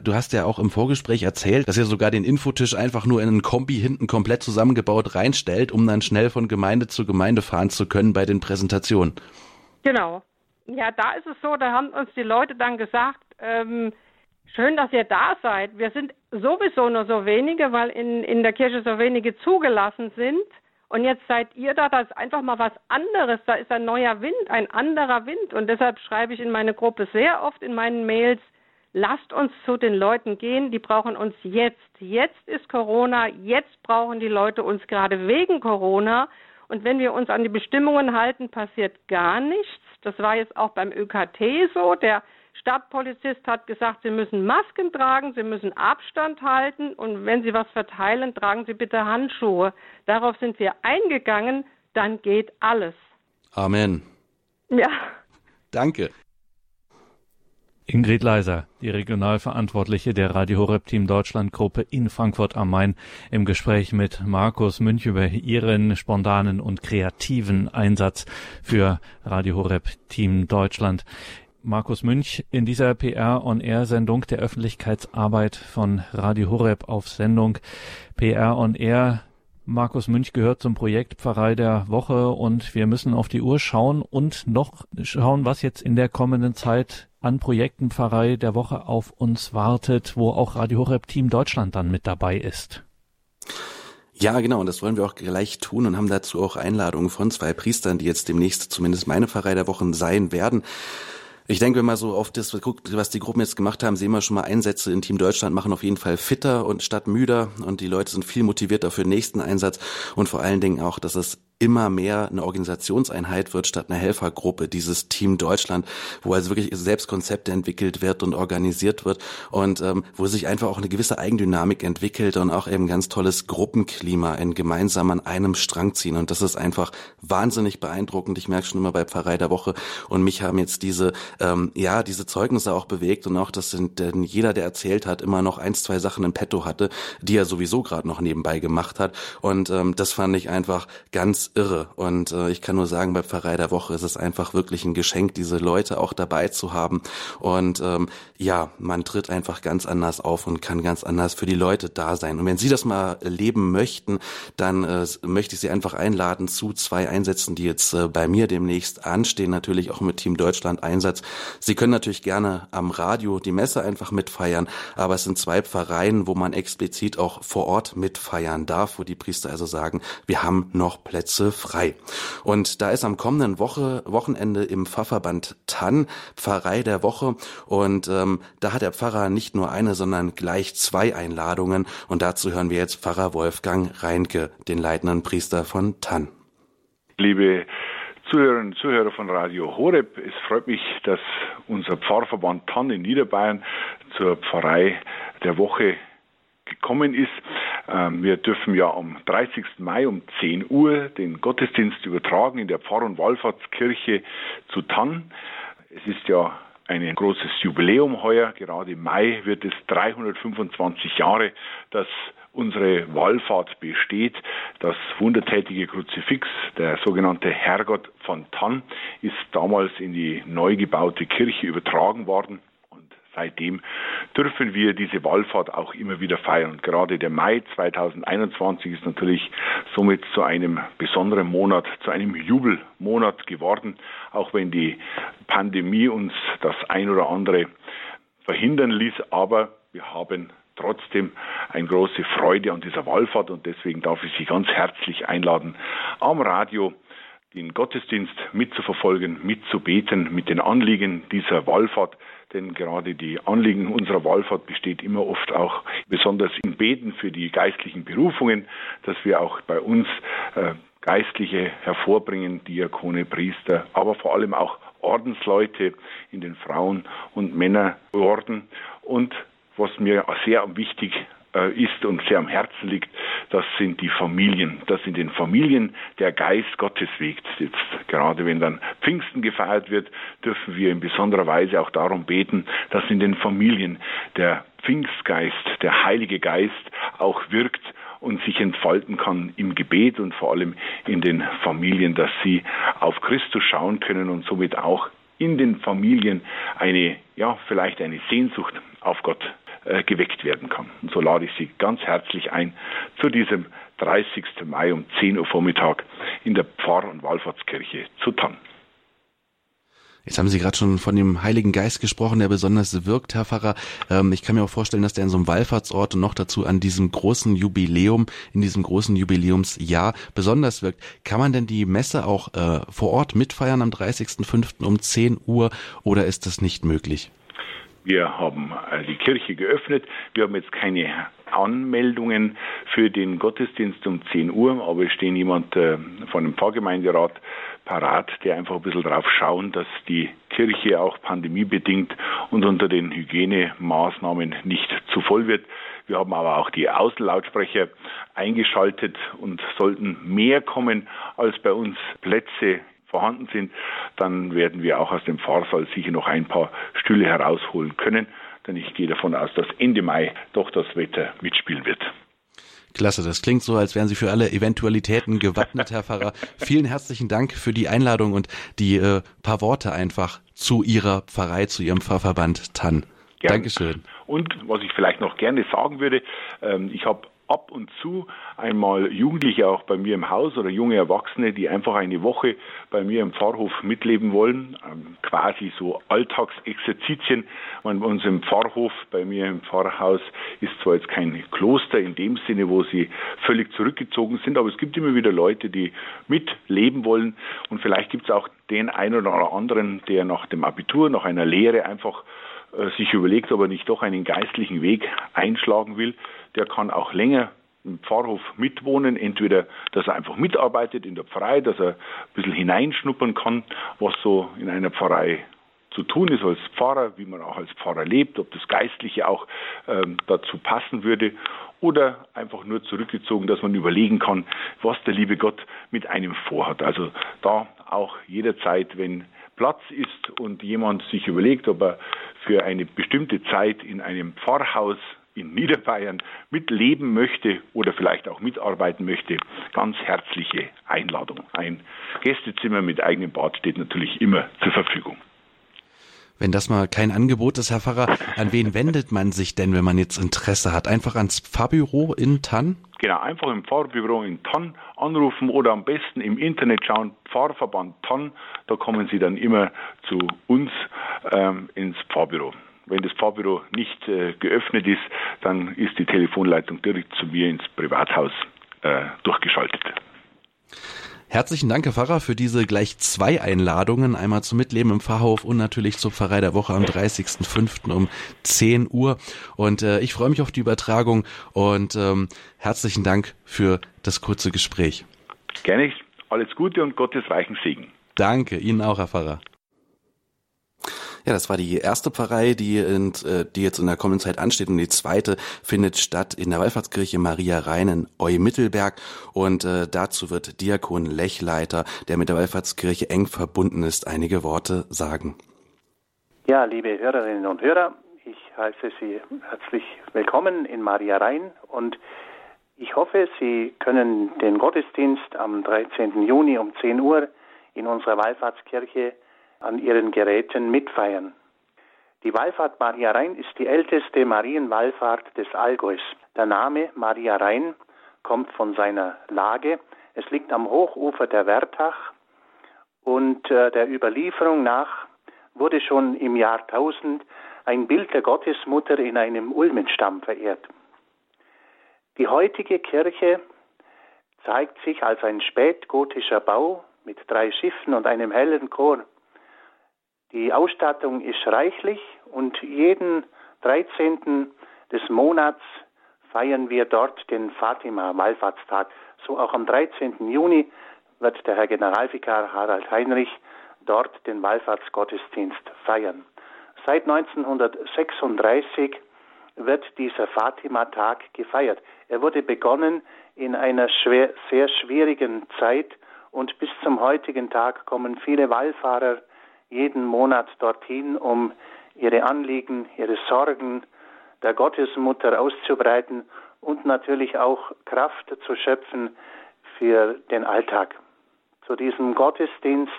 Du hast ja auch im Vorgespräch erzählt, dass ihr sogar den Infotisch einfach nur in einen Kombi hinten komplett zusammengebaut reinstellt, um dann schnell von Gemeinde zu Gemeinde fahren zu können bei den Präsentationen. Genau. Ja, da ist es so, da haben uns die Leute dann gesagt, ähm, schön, dass ihr da seid. Wir sind sowieso nur so wenige, weil in, in der Kirche so wenige zugelassen sind. Und jetzt seid ihr da, das ist einfach mal was anderes. Da ist ein neuer Wind, ein anderer Wind. Und deshalb schreibe ich in meine Gruppe sehr oft in meinen Mails, lasst uns zu den Leuten gehen, die brauchen uns jetzt. Jetzt ist Corona, jetzt brauchen die Leute uns gerade wegen Corona. Und wenn wir uns an die Bestimmungen halten, passiert gar nichts. Das war jetzt auch beim ÖKT so. Der Stadtpolizist hat gesagt, Sie müssen Masken tragen, Sie müssen Abstand halten und wenn Sie was verteilen, tragen Sie bitte Handschuhe. Darauf sind wir eingegangen, dann geht alles. Amen. Ja. Danke. Ingrid Leiser, die Regionalverantwortliche der Radio Horeb Team Deutschland Gruppe in Frankfurt am Main, im Gespräch mit Markus Münch über ihren spontanen und kreativen Einsatz für Radio Horeb Team Deutschland. Markus Münch in dieser PR on Air Sendung der Öffentlichkeitsarbeit von Radio Horeb auf Sendung PR on Air Markus Münch gehört zum Projekt Pfarrei der Woche und wir müssen auf die Uhr schauen und noch schauen, was jetzt in der kommenden Zeit an Projekten Pfarrei der Woche auf uns wartet, wo auch Radio Horeb Team Deutschland dann mit dabei ist. Ja, genau, und das wollen wir auch gleich tun und haben dazu auch Einladungen von zwei Priestern, die jetzt demnächst zumindest meine Pfarrei der Wochen sein werden. Ich denke, wenn man so auf das guckt, was die Gruppen jetzt gemacht haben, sehen wir schon mal Einsätze in Team Deutschland machen auf jeden Fall fitter und statt müder und die Leute sind viel motivierter für den nächsten Einsatz und vor allen Dingen auch, dass es immer mehr eine Organisationseinheit wird statt einer Helfergruppe, dieses Team Deutschland, wo also wirklich selbst Konzepte entwickelt wird und organisiert wird und ähm, wo sich einfach auch eine gewisse Eigendynamik entwickelt und auch eben ganz tolles Gruppenklima in gemeinsam an einem Strang ziehen. Und das ist einfach wahnsinnig beeindruckend. Ich merke schon immer bei Pfarrei der Woche und mich haben jetzt diese ähm, ja diese Zeugnisse auch bewegt und auch dass denn jeder, der erzählt hat, immer noch ein, zwei Sachen im Petto hatte, die er sowieso gerade noch nebenbei gemacht hat. Und ähm, das fand ich einfach ganz irre. Und äh, ich kann nur sagen, bei Pfarrei der Woche ist es einfach wirklich ein Geschenk, diese Leute auch dabei zu haben. Und ähm, ja, man tritt einfach ganz anders auf und kann ganz anders für die Leute da sein. Und wenn Sie das mal leben möchten, dann äh, möchte ich Sie einfach einladen zu zwei Einsätzen, die jetzt äh, bei mir demnächst anstehen, natürlich auch mit Team Deutschland Einsatz. Sie können natürlich gerne am Radio die Messe einfach mitfeiern, aber es sind zwei Pfarreien, wo man explizit auch vor Ort mitfeiern darf, wo die Priester also sagen, wir haben noch Plätze Plätze frei. Und da ist am kommenden Woche, Wochenende im Pfarrverband Tann Pfarrei der Woche. Und ähm, da hat der Pfarrer nicht nur eine, sondern gleich zwei Einladungen. Und dazu hören wir jetzt Pfarrer Wolfgang Reinke, den leitenden Priester von Tann. Liebe Zuhörerinnen und Zuhörer von Radio Horeb, es freut mich, dass unser Pfarrverband Tann in Niederbayern zur Pfarrei der Woche gekommen ist. Ähm, wir dürfen ja am 30. Mai um 10 Uhr den Gottesdienst übertragen in der Pfarr- und Wallfahrtskirche zu Tann. Es ist ja ein großes Jubiläum heuer. Gerade im Mai wird es 325 Jahre, dass unsere Wallfahrt besteht. Das wundertätige Kruzifix, der sogenannte Herrgott von Tann, ist damals in die neu gebaute Kirche übertragen worden seitdem dürfen wir diese Wallfahrt auch immer wieder feiern. Und gerade der Mai 2021 ist natürlich somit zu einem besonderen Monat, zu einem Jubelmonat geworden, auch wenn die Pandemie uns das ein oder andere verhindern ließ. Aber wir haben trotzdem eine große Freude an dieser Wallfahrt und deswegen darf ich Sie ganz herzlich einladen, am Radio den Gottesdienst mitzuverfolgen, mitzubeten mit den Anliegen dieser Wallfahrt denn gerade die Anliegen unserer Wallfahrt besteht immer oft auch besonders im Beten für die geistlichen Berufungen, dass wir auch bei uns äh, Geistliche hervorbringen, Diakone, Priester, aber vor allem auch Ordensleute in den Frauen- und Männerorden. Und was mir sehr wichtig ist und sehr am Herzen liegt, das sind die Familien. Dass in den Familien der Geist Gottes wiegt. Jetzt gerade wenn dann Pfingsten gefeiert wird, dürfen wir in besonderer Weise auch darum beten, dass in den Familien der Pfingstgeist, der Heilige Geist auch wirkt und sich entfalten kann im Gebet und vor allem in den Familien, dass sie auf Christus schauen können und somit auch in den Familien eine, ja, vielleicht eine Sehnsucht auf Gott äh, geweckt werden kann. Und so lade ich Sie ganz herzlich ein zu diesem 30. Mai um 10 Uhr Vormittag in der Pfarr- und Wallfahrtskirche zu Tann. Jetzt haben Sie gerade schon von dem Heiligen Geist gesprochen, der besonders wirkt, Herr Pfarrer. Ähm, ich kann mir auch vorstellen, dass der in so einem Wallfahrtsort und noch dazu an diesem großen Jubiläum, in diesem großen Jubiläumsjahr besonders wirkt. Kann man denn die Messe auch äh, vor Ort mitfeiern am 30.05. um 10 Uhr oder ist das nicht möglich? Wir haben äh, die Kirche geöffnet. Wir haben jetzt keine Anmeldungen für den Gottesdienst um 10 Uhr, aber es steht jemand äh, von dem Pfarrgemeinderat parat, der einfach ein bisschen darauf schauen, dass die Kirche auch pandemiebedingt und unter den Hygienemaßnahmen nicht zu voll wird. Wir haben aber auch die Außenlautsprecher eingeschaltet und sollten mehr kommen, als bei uns Plätze vorhanden sind, dann werden wir auch aus dem Pfarrsaal sicher noch ein paar Stühle herausholen können, denn ich gehe davon aus, dass Ende Mai doch das Wetter mitspielen wird. Klasse, das klingt so, als wären Sie für alle Eventualitäten gewappnet, Herr Pfarrer. Vielen herzlichen Dank für die Einladung und die äh, paar Worte einfach zu Ihrer Pfarrei, zu Ihrem Pfarrverband TAN. Gerne. Dankeschön. Und was ich vielleicht noch gerne sagen würde, ähm, ich habe ab und zu einmal Jugendliche auch bei mir im Haus oder junge Erwachsene, die einfach eine Woche bei mir im Pfarrhof mitleben wollen, ähm, quasi so Alltagsexerzitien. bei uns im Pfarrhof, bei mir im Pfarrhaus ist zwar jetzt kein Kloster in dem Sinne, wo sie völlig zurückgezogen sind, aber es gibt immer wieder Leute, die mitleben wollen. Und vielleicht gibt es auch den einen oder anderen, der nach dem Abitur, nach einer Lehre einfach äh, sich überlegt, ob er nicht doch einen geistlichen Weg einschlagen will, der kann auch länger im Pfarrhof mitwohnen. Entweder, dass er einfach mitarbeitet in der Pfarrei, dass er ein bisschen hineinschnuppern kann, was so in einer Pfarrei zu tun ist als Pfarrer, wie man auch als Pfarrer lebt, ob das Geistliche auch ähm, dazu passen würde oder einfach nur zurückgezogen, dass man überlegen kann, was der liebe Gott mit einem vorhat. Also da auch jederzeit, wenn Platz ist und jemand sich überlegt, ob er für eine bestimmte Zeit in einem Pfarrhaus in Niederbayern mitleben möchte oder vielleicht auch mitarbeiten möchte, ganz herzliche Einladung. Ein Gästezimmer mit eigenem Bad steht natürlich immer zur Verfügung. Wenn das mal kein Angebot ist, Herr Pfarrer, an wen wendet man sich denn, wenn man jetzt Interesse hat? Einfach ans Pfarrbüro in Tann? Genau, einfach im Pfarrbüro in Tann anrufen oder am besten im Internet schauen, Pfarrverband Tann, da kommen Sie dann immer zu uns ähm, ins Pfarrbüro. Wenn das Pfarrbüro nicht äh, geöffnet ist, dann ist die Telefonleitung direkt zu mir ins Privathaus äh, durchgeschaltet. Herzlichen Dank, Herr Pfarrer, für diese gleich zwei Einladungen. Einmal zum Mitleben im Pfarrhof und natürlich zur Pfarrei der Woche am 30.05. um 10 Uhr. Und äh, ich freue mich auf die Übertragung und ähm, herzlichen Dank für das kurze Gespräch. Gerne. Alles Gute und Gottes reichen Segen. Danke, Ihnen auch, Herr Pfarrer. Ja, das war die erste Pfarrei, die, in, äh, die jetzt in der kommenden Zeit ansteht. Und die zweite findet statt in der Wallfahrtskirche Maria Rhein in Eu-Mittelberg. Und äh, dazu wird Diakon Lechleiter, der mit der Wallfahrtskirche eng verbunden ist, einige Worte sagen. Ja, liebe Hörerinnen und Hörer, ich heiße Sie herzlich willkommen in Maria Rhein und ich hoffe, Sie können den Gottesdienst am 13. Juni um 10 Uhr in unserer Wallfahrtskirche an ihren Geräten mitfeiern. Die Wallfahrt Maria Rhein ist die älteste Marienwallfahrt des Allgäus. Der Name Maria Rhein kommt von seiner Lage. Es liegt am Hochufer der Wertach und äh, der Überlieferung nach wurde schon im Jahr 1000 ein Bild der Gottesmutter in einem Ulmenstamm verehrt. Die heutige Kirche zeigt sich als ein spätgotischer Bau mit drei Schiffen und einem hellen Chor. Die Ausstattung ist reichlich und jeden 13. des Monats feiern wir dort den Fatima-Wallfahrtstag. So auch am 13. Juni wird der Herr Generalvikar Harald Heinrich dort den Wallfahrtsgottesdienst feiern. Seit 1936 wird dieser Fatima-Tag gefeiert. Er wurde begonnen in einer schwer, sehr schwierigen Zeit und bis zum heutigen Tag kommen viele Wallfahrer jeden Monat dorthin, um ihre Anliegen, ihre Sorgen der Gottesmutter auszubreiten und natürlich auch Kraft zu schöpfen für den Alltag. Zu diesem Gottesdienst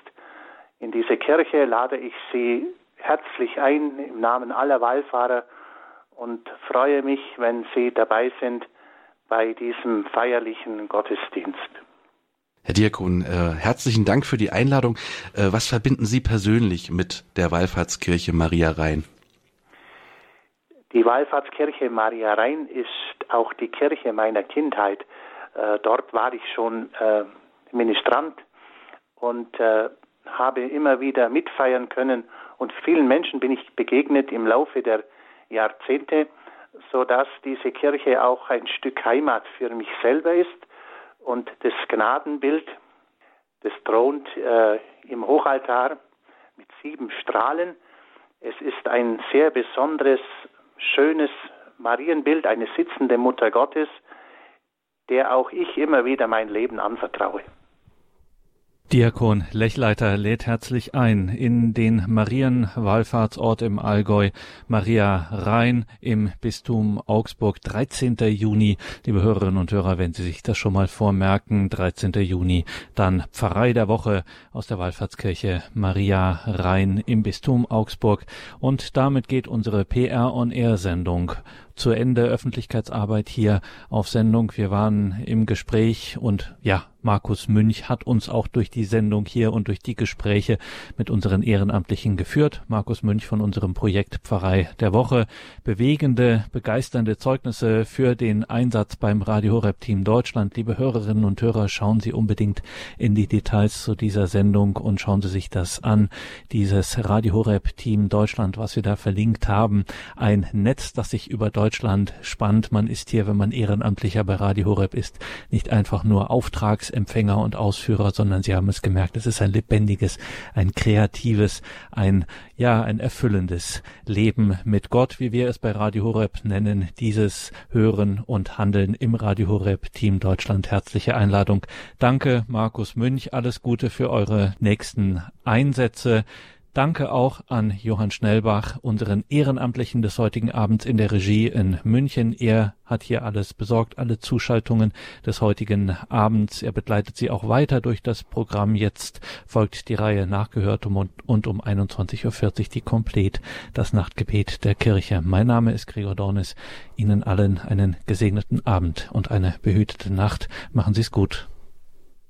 in diese Kirche lade ich Sie herzlich ein im Namen aller Wallfahrer und freue mich, wenn Sie dabei sind bei diesem feierlichen Gottesdienst. Herr Diakon, äh, herzlichen Dank für die Einladung. Äh, was verbinden Sie persönlich mit der Wallfahrtskirche Maria Rhein? Die Wallfahrtskirche Maria Rhein ist auch die Kirche meiner Kindheit. Äh, dort war ich schon äh, Ministrant und äh, habe immer wieder mitfeiern können und vielen Menschen bin ich begegnet im Laufe der Jahrzehnte, so dass diese Kirche auch ein Stück Heimat für mich selber ist und das Gnadenbild, das thront äh, im Hochaltar mit sieben Strahlen. Es ist ein sehr besonderes, schönes Marienbild, eine sitzende Mutter Gottes, der auch ich immer wieder mein Leben anvertraue. Diakon Lechleiter lädt herzlich ein in den Marienwallfahrtsort im Allgäu, Maria Rhein im Bistum Augsburg, 13. Juni. Liebe Hörerinnen und Hörer, wenn Sie sich das schon mal vormerken, 13. Juni, dann Pfarrei der Woche aus der Wallfahrtskirche Maria Rhein im Bistum Augsburg. Und damit geht unsere PR on Air Sendung zu Ende Öffentlichkeitsarbeit hier auf Sendung. Wir waren im Gespräch und ja, Markus Münch hat uns auch durch die Sendung hier und durch die Gespräche mit unseren Ehrenamtlichen geführt. Markus Münch von unserem Projekt Pfarrei der Woche. Bewegende, begeisternde Zeugnisse für den Einsatz beim Radio Horeb Team Deutschland. Liebe Hörerinnen und Hörer, schauen Sie unbedingt in die Details zu dieser Sendung und schauen Sie sich das an. Dieses Radio Horeb Team Deutschland, was wir da verlinkt haben. Ein Netz, das sich über Deutschland Deutschland spannend. Man ist hier, wenn man Ehrenamtlicher bei Radio Horeb ist, nicht einfach nur Auftragsempfänger und Ausführer, sondern Sie haben es gemerkt, es ist ein lebendiges, ein kreatives, ein, ja, ein erfüllendes Leben mit Gott, wie wir es bei Radio Horeb nennen. Dieses Hören und Handeln im Radio Horeb Team Deutschland. Herzliche Einladung. Danke, Markus Münch. Alles Gute für eure nächsten Einsätze. Danke auch an Johann Schnellbach, unseren Ehrenamtlichen des heutigen Abends in der Regie in München. Er hat hier alles besorgt, alle Zuschaltungen des heutigen Abends. Er begleitet sie auch weiter durch das Programm. Jetzt folgt die Reihe Nachgehört und, und um 21.40 Uhr die Komplett, das Nachtgebet der Kirche. Mein Name ist Gregor Dornis. Ihnen allen einen gesegneten Abend und eine behütete Nacht. Machen Sie es gut.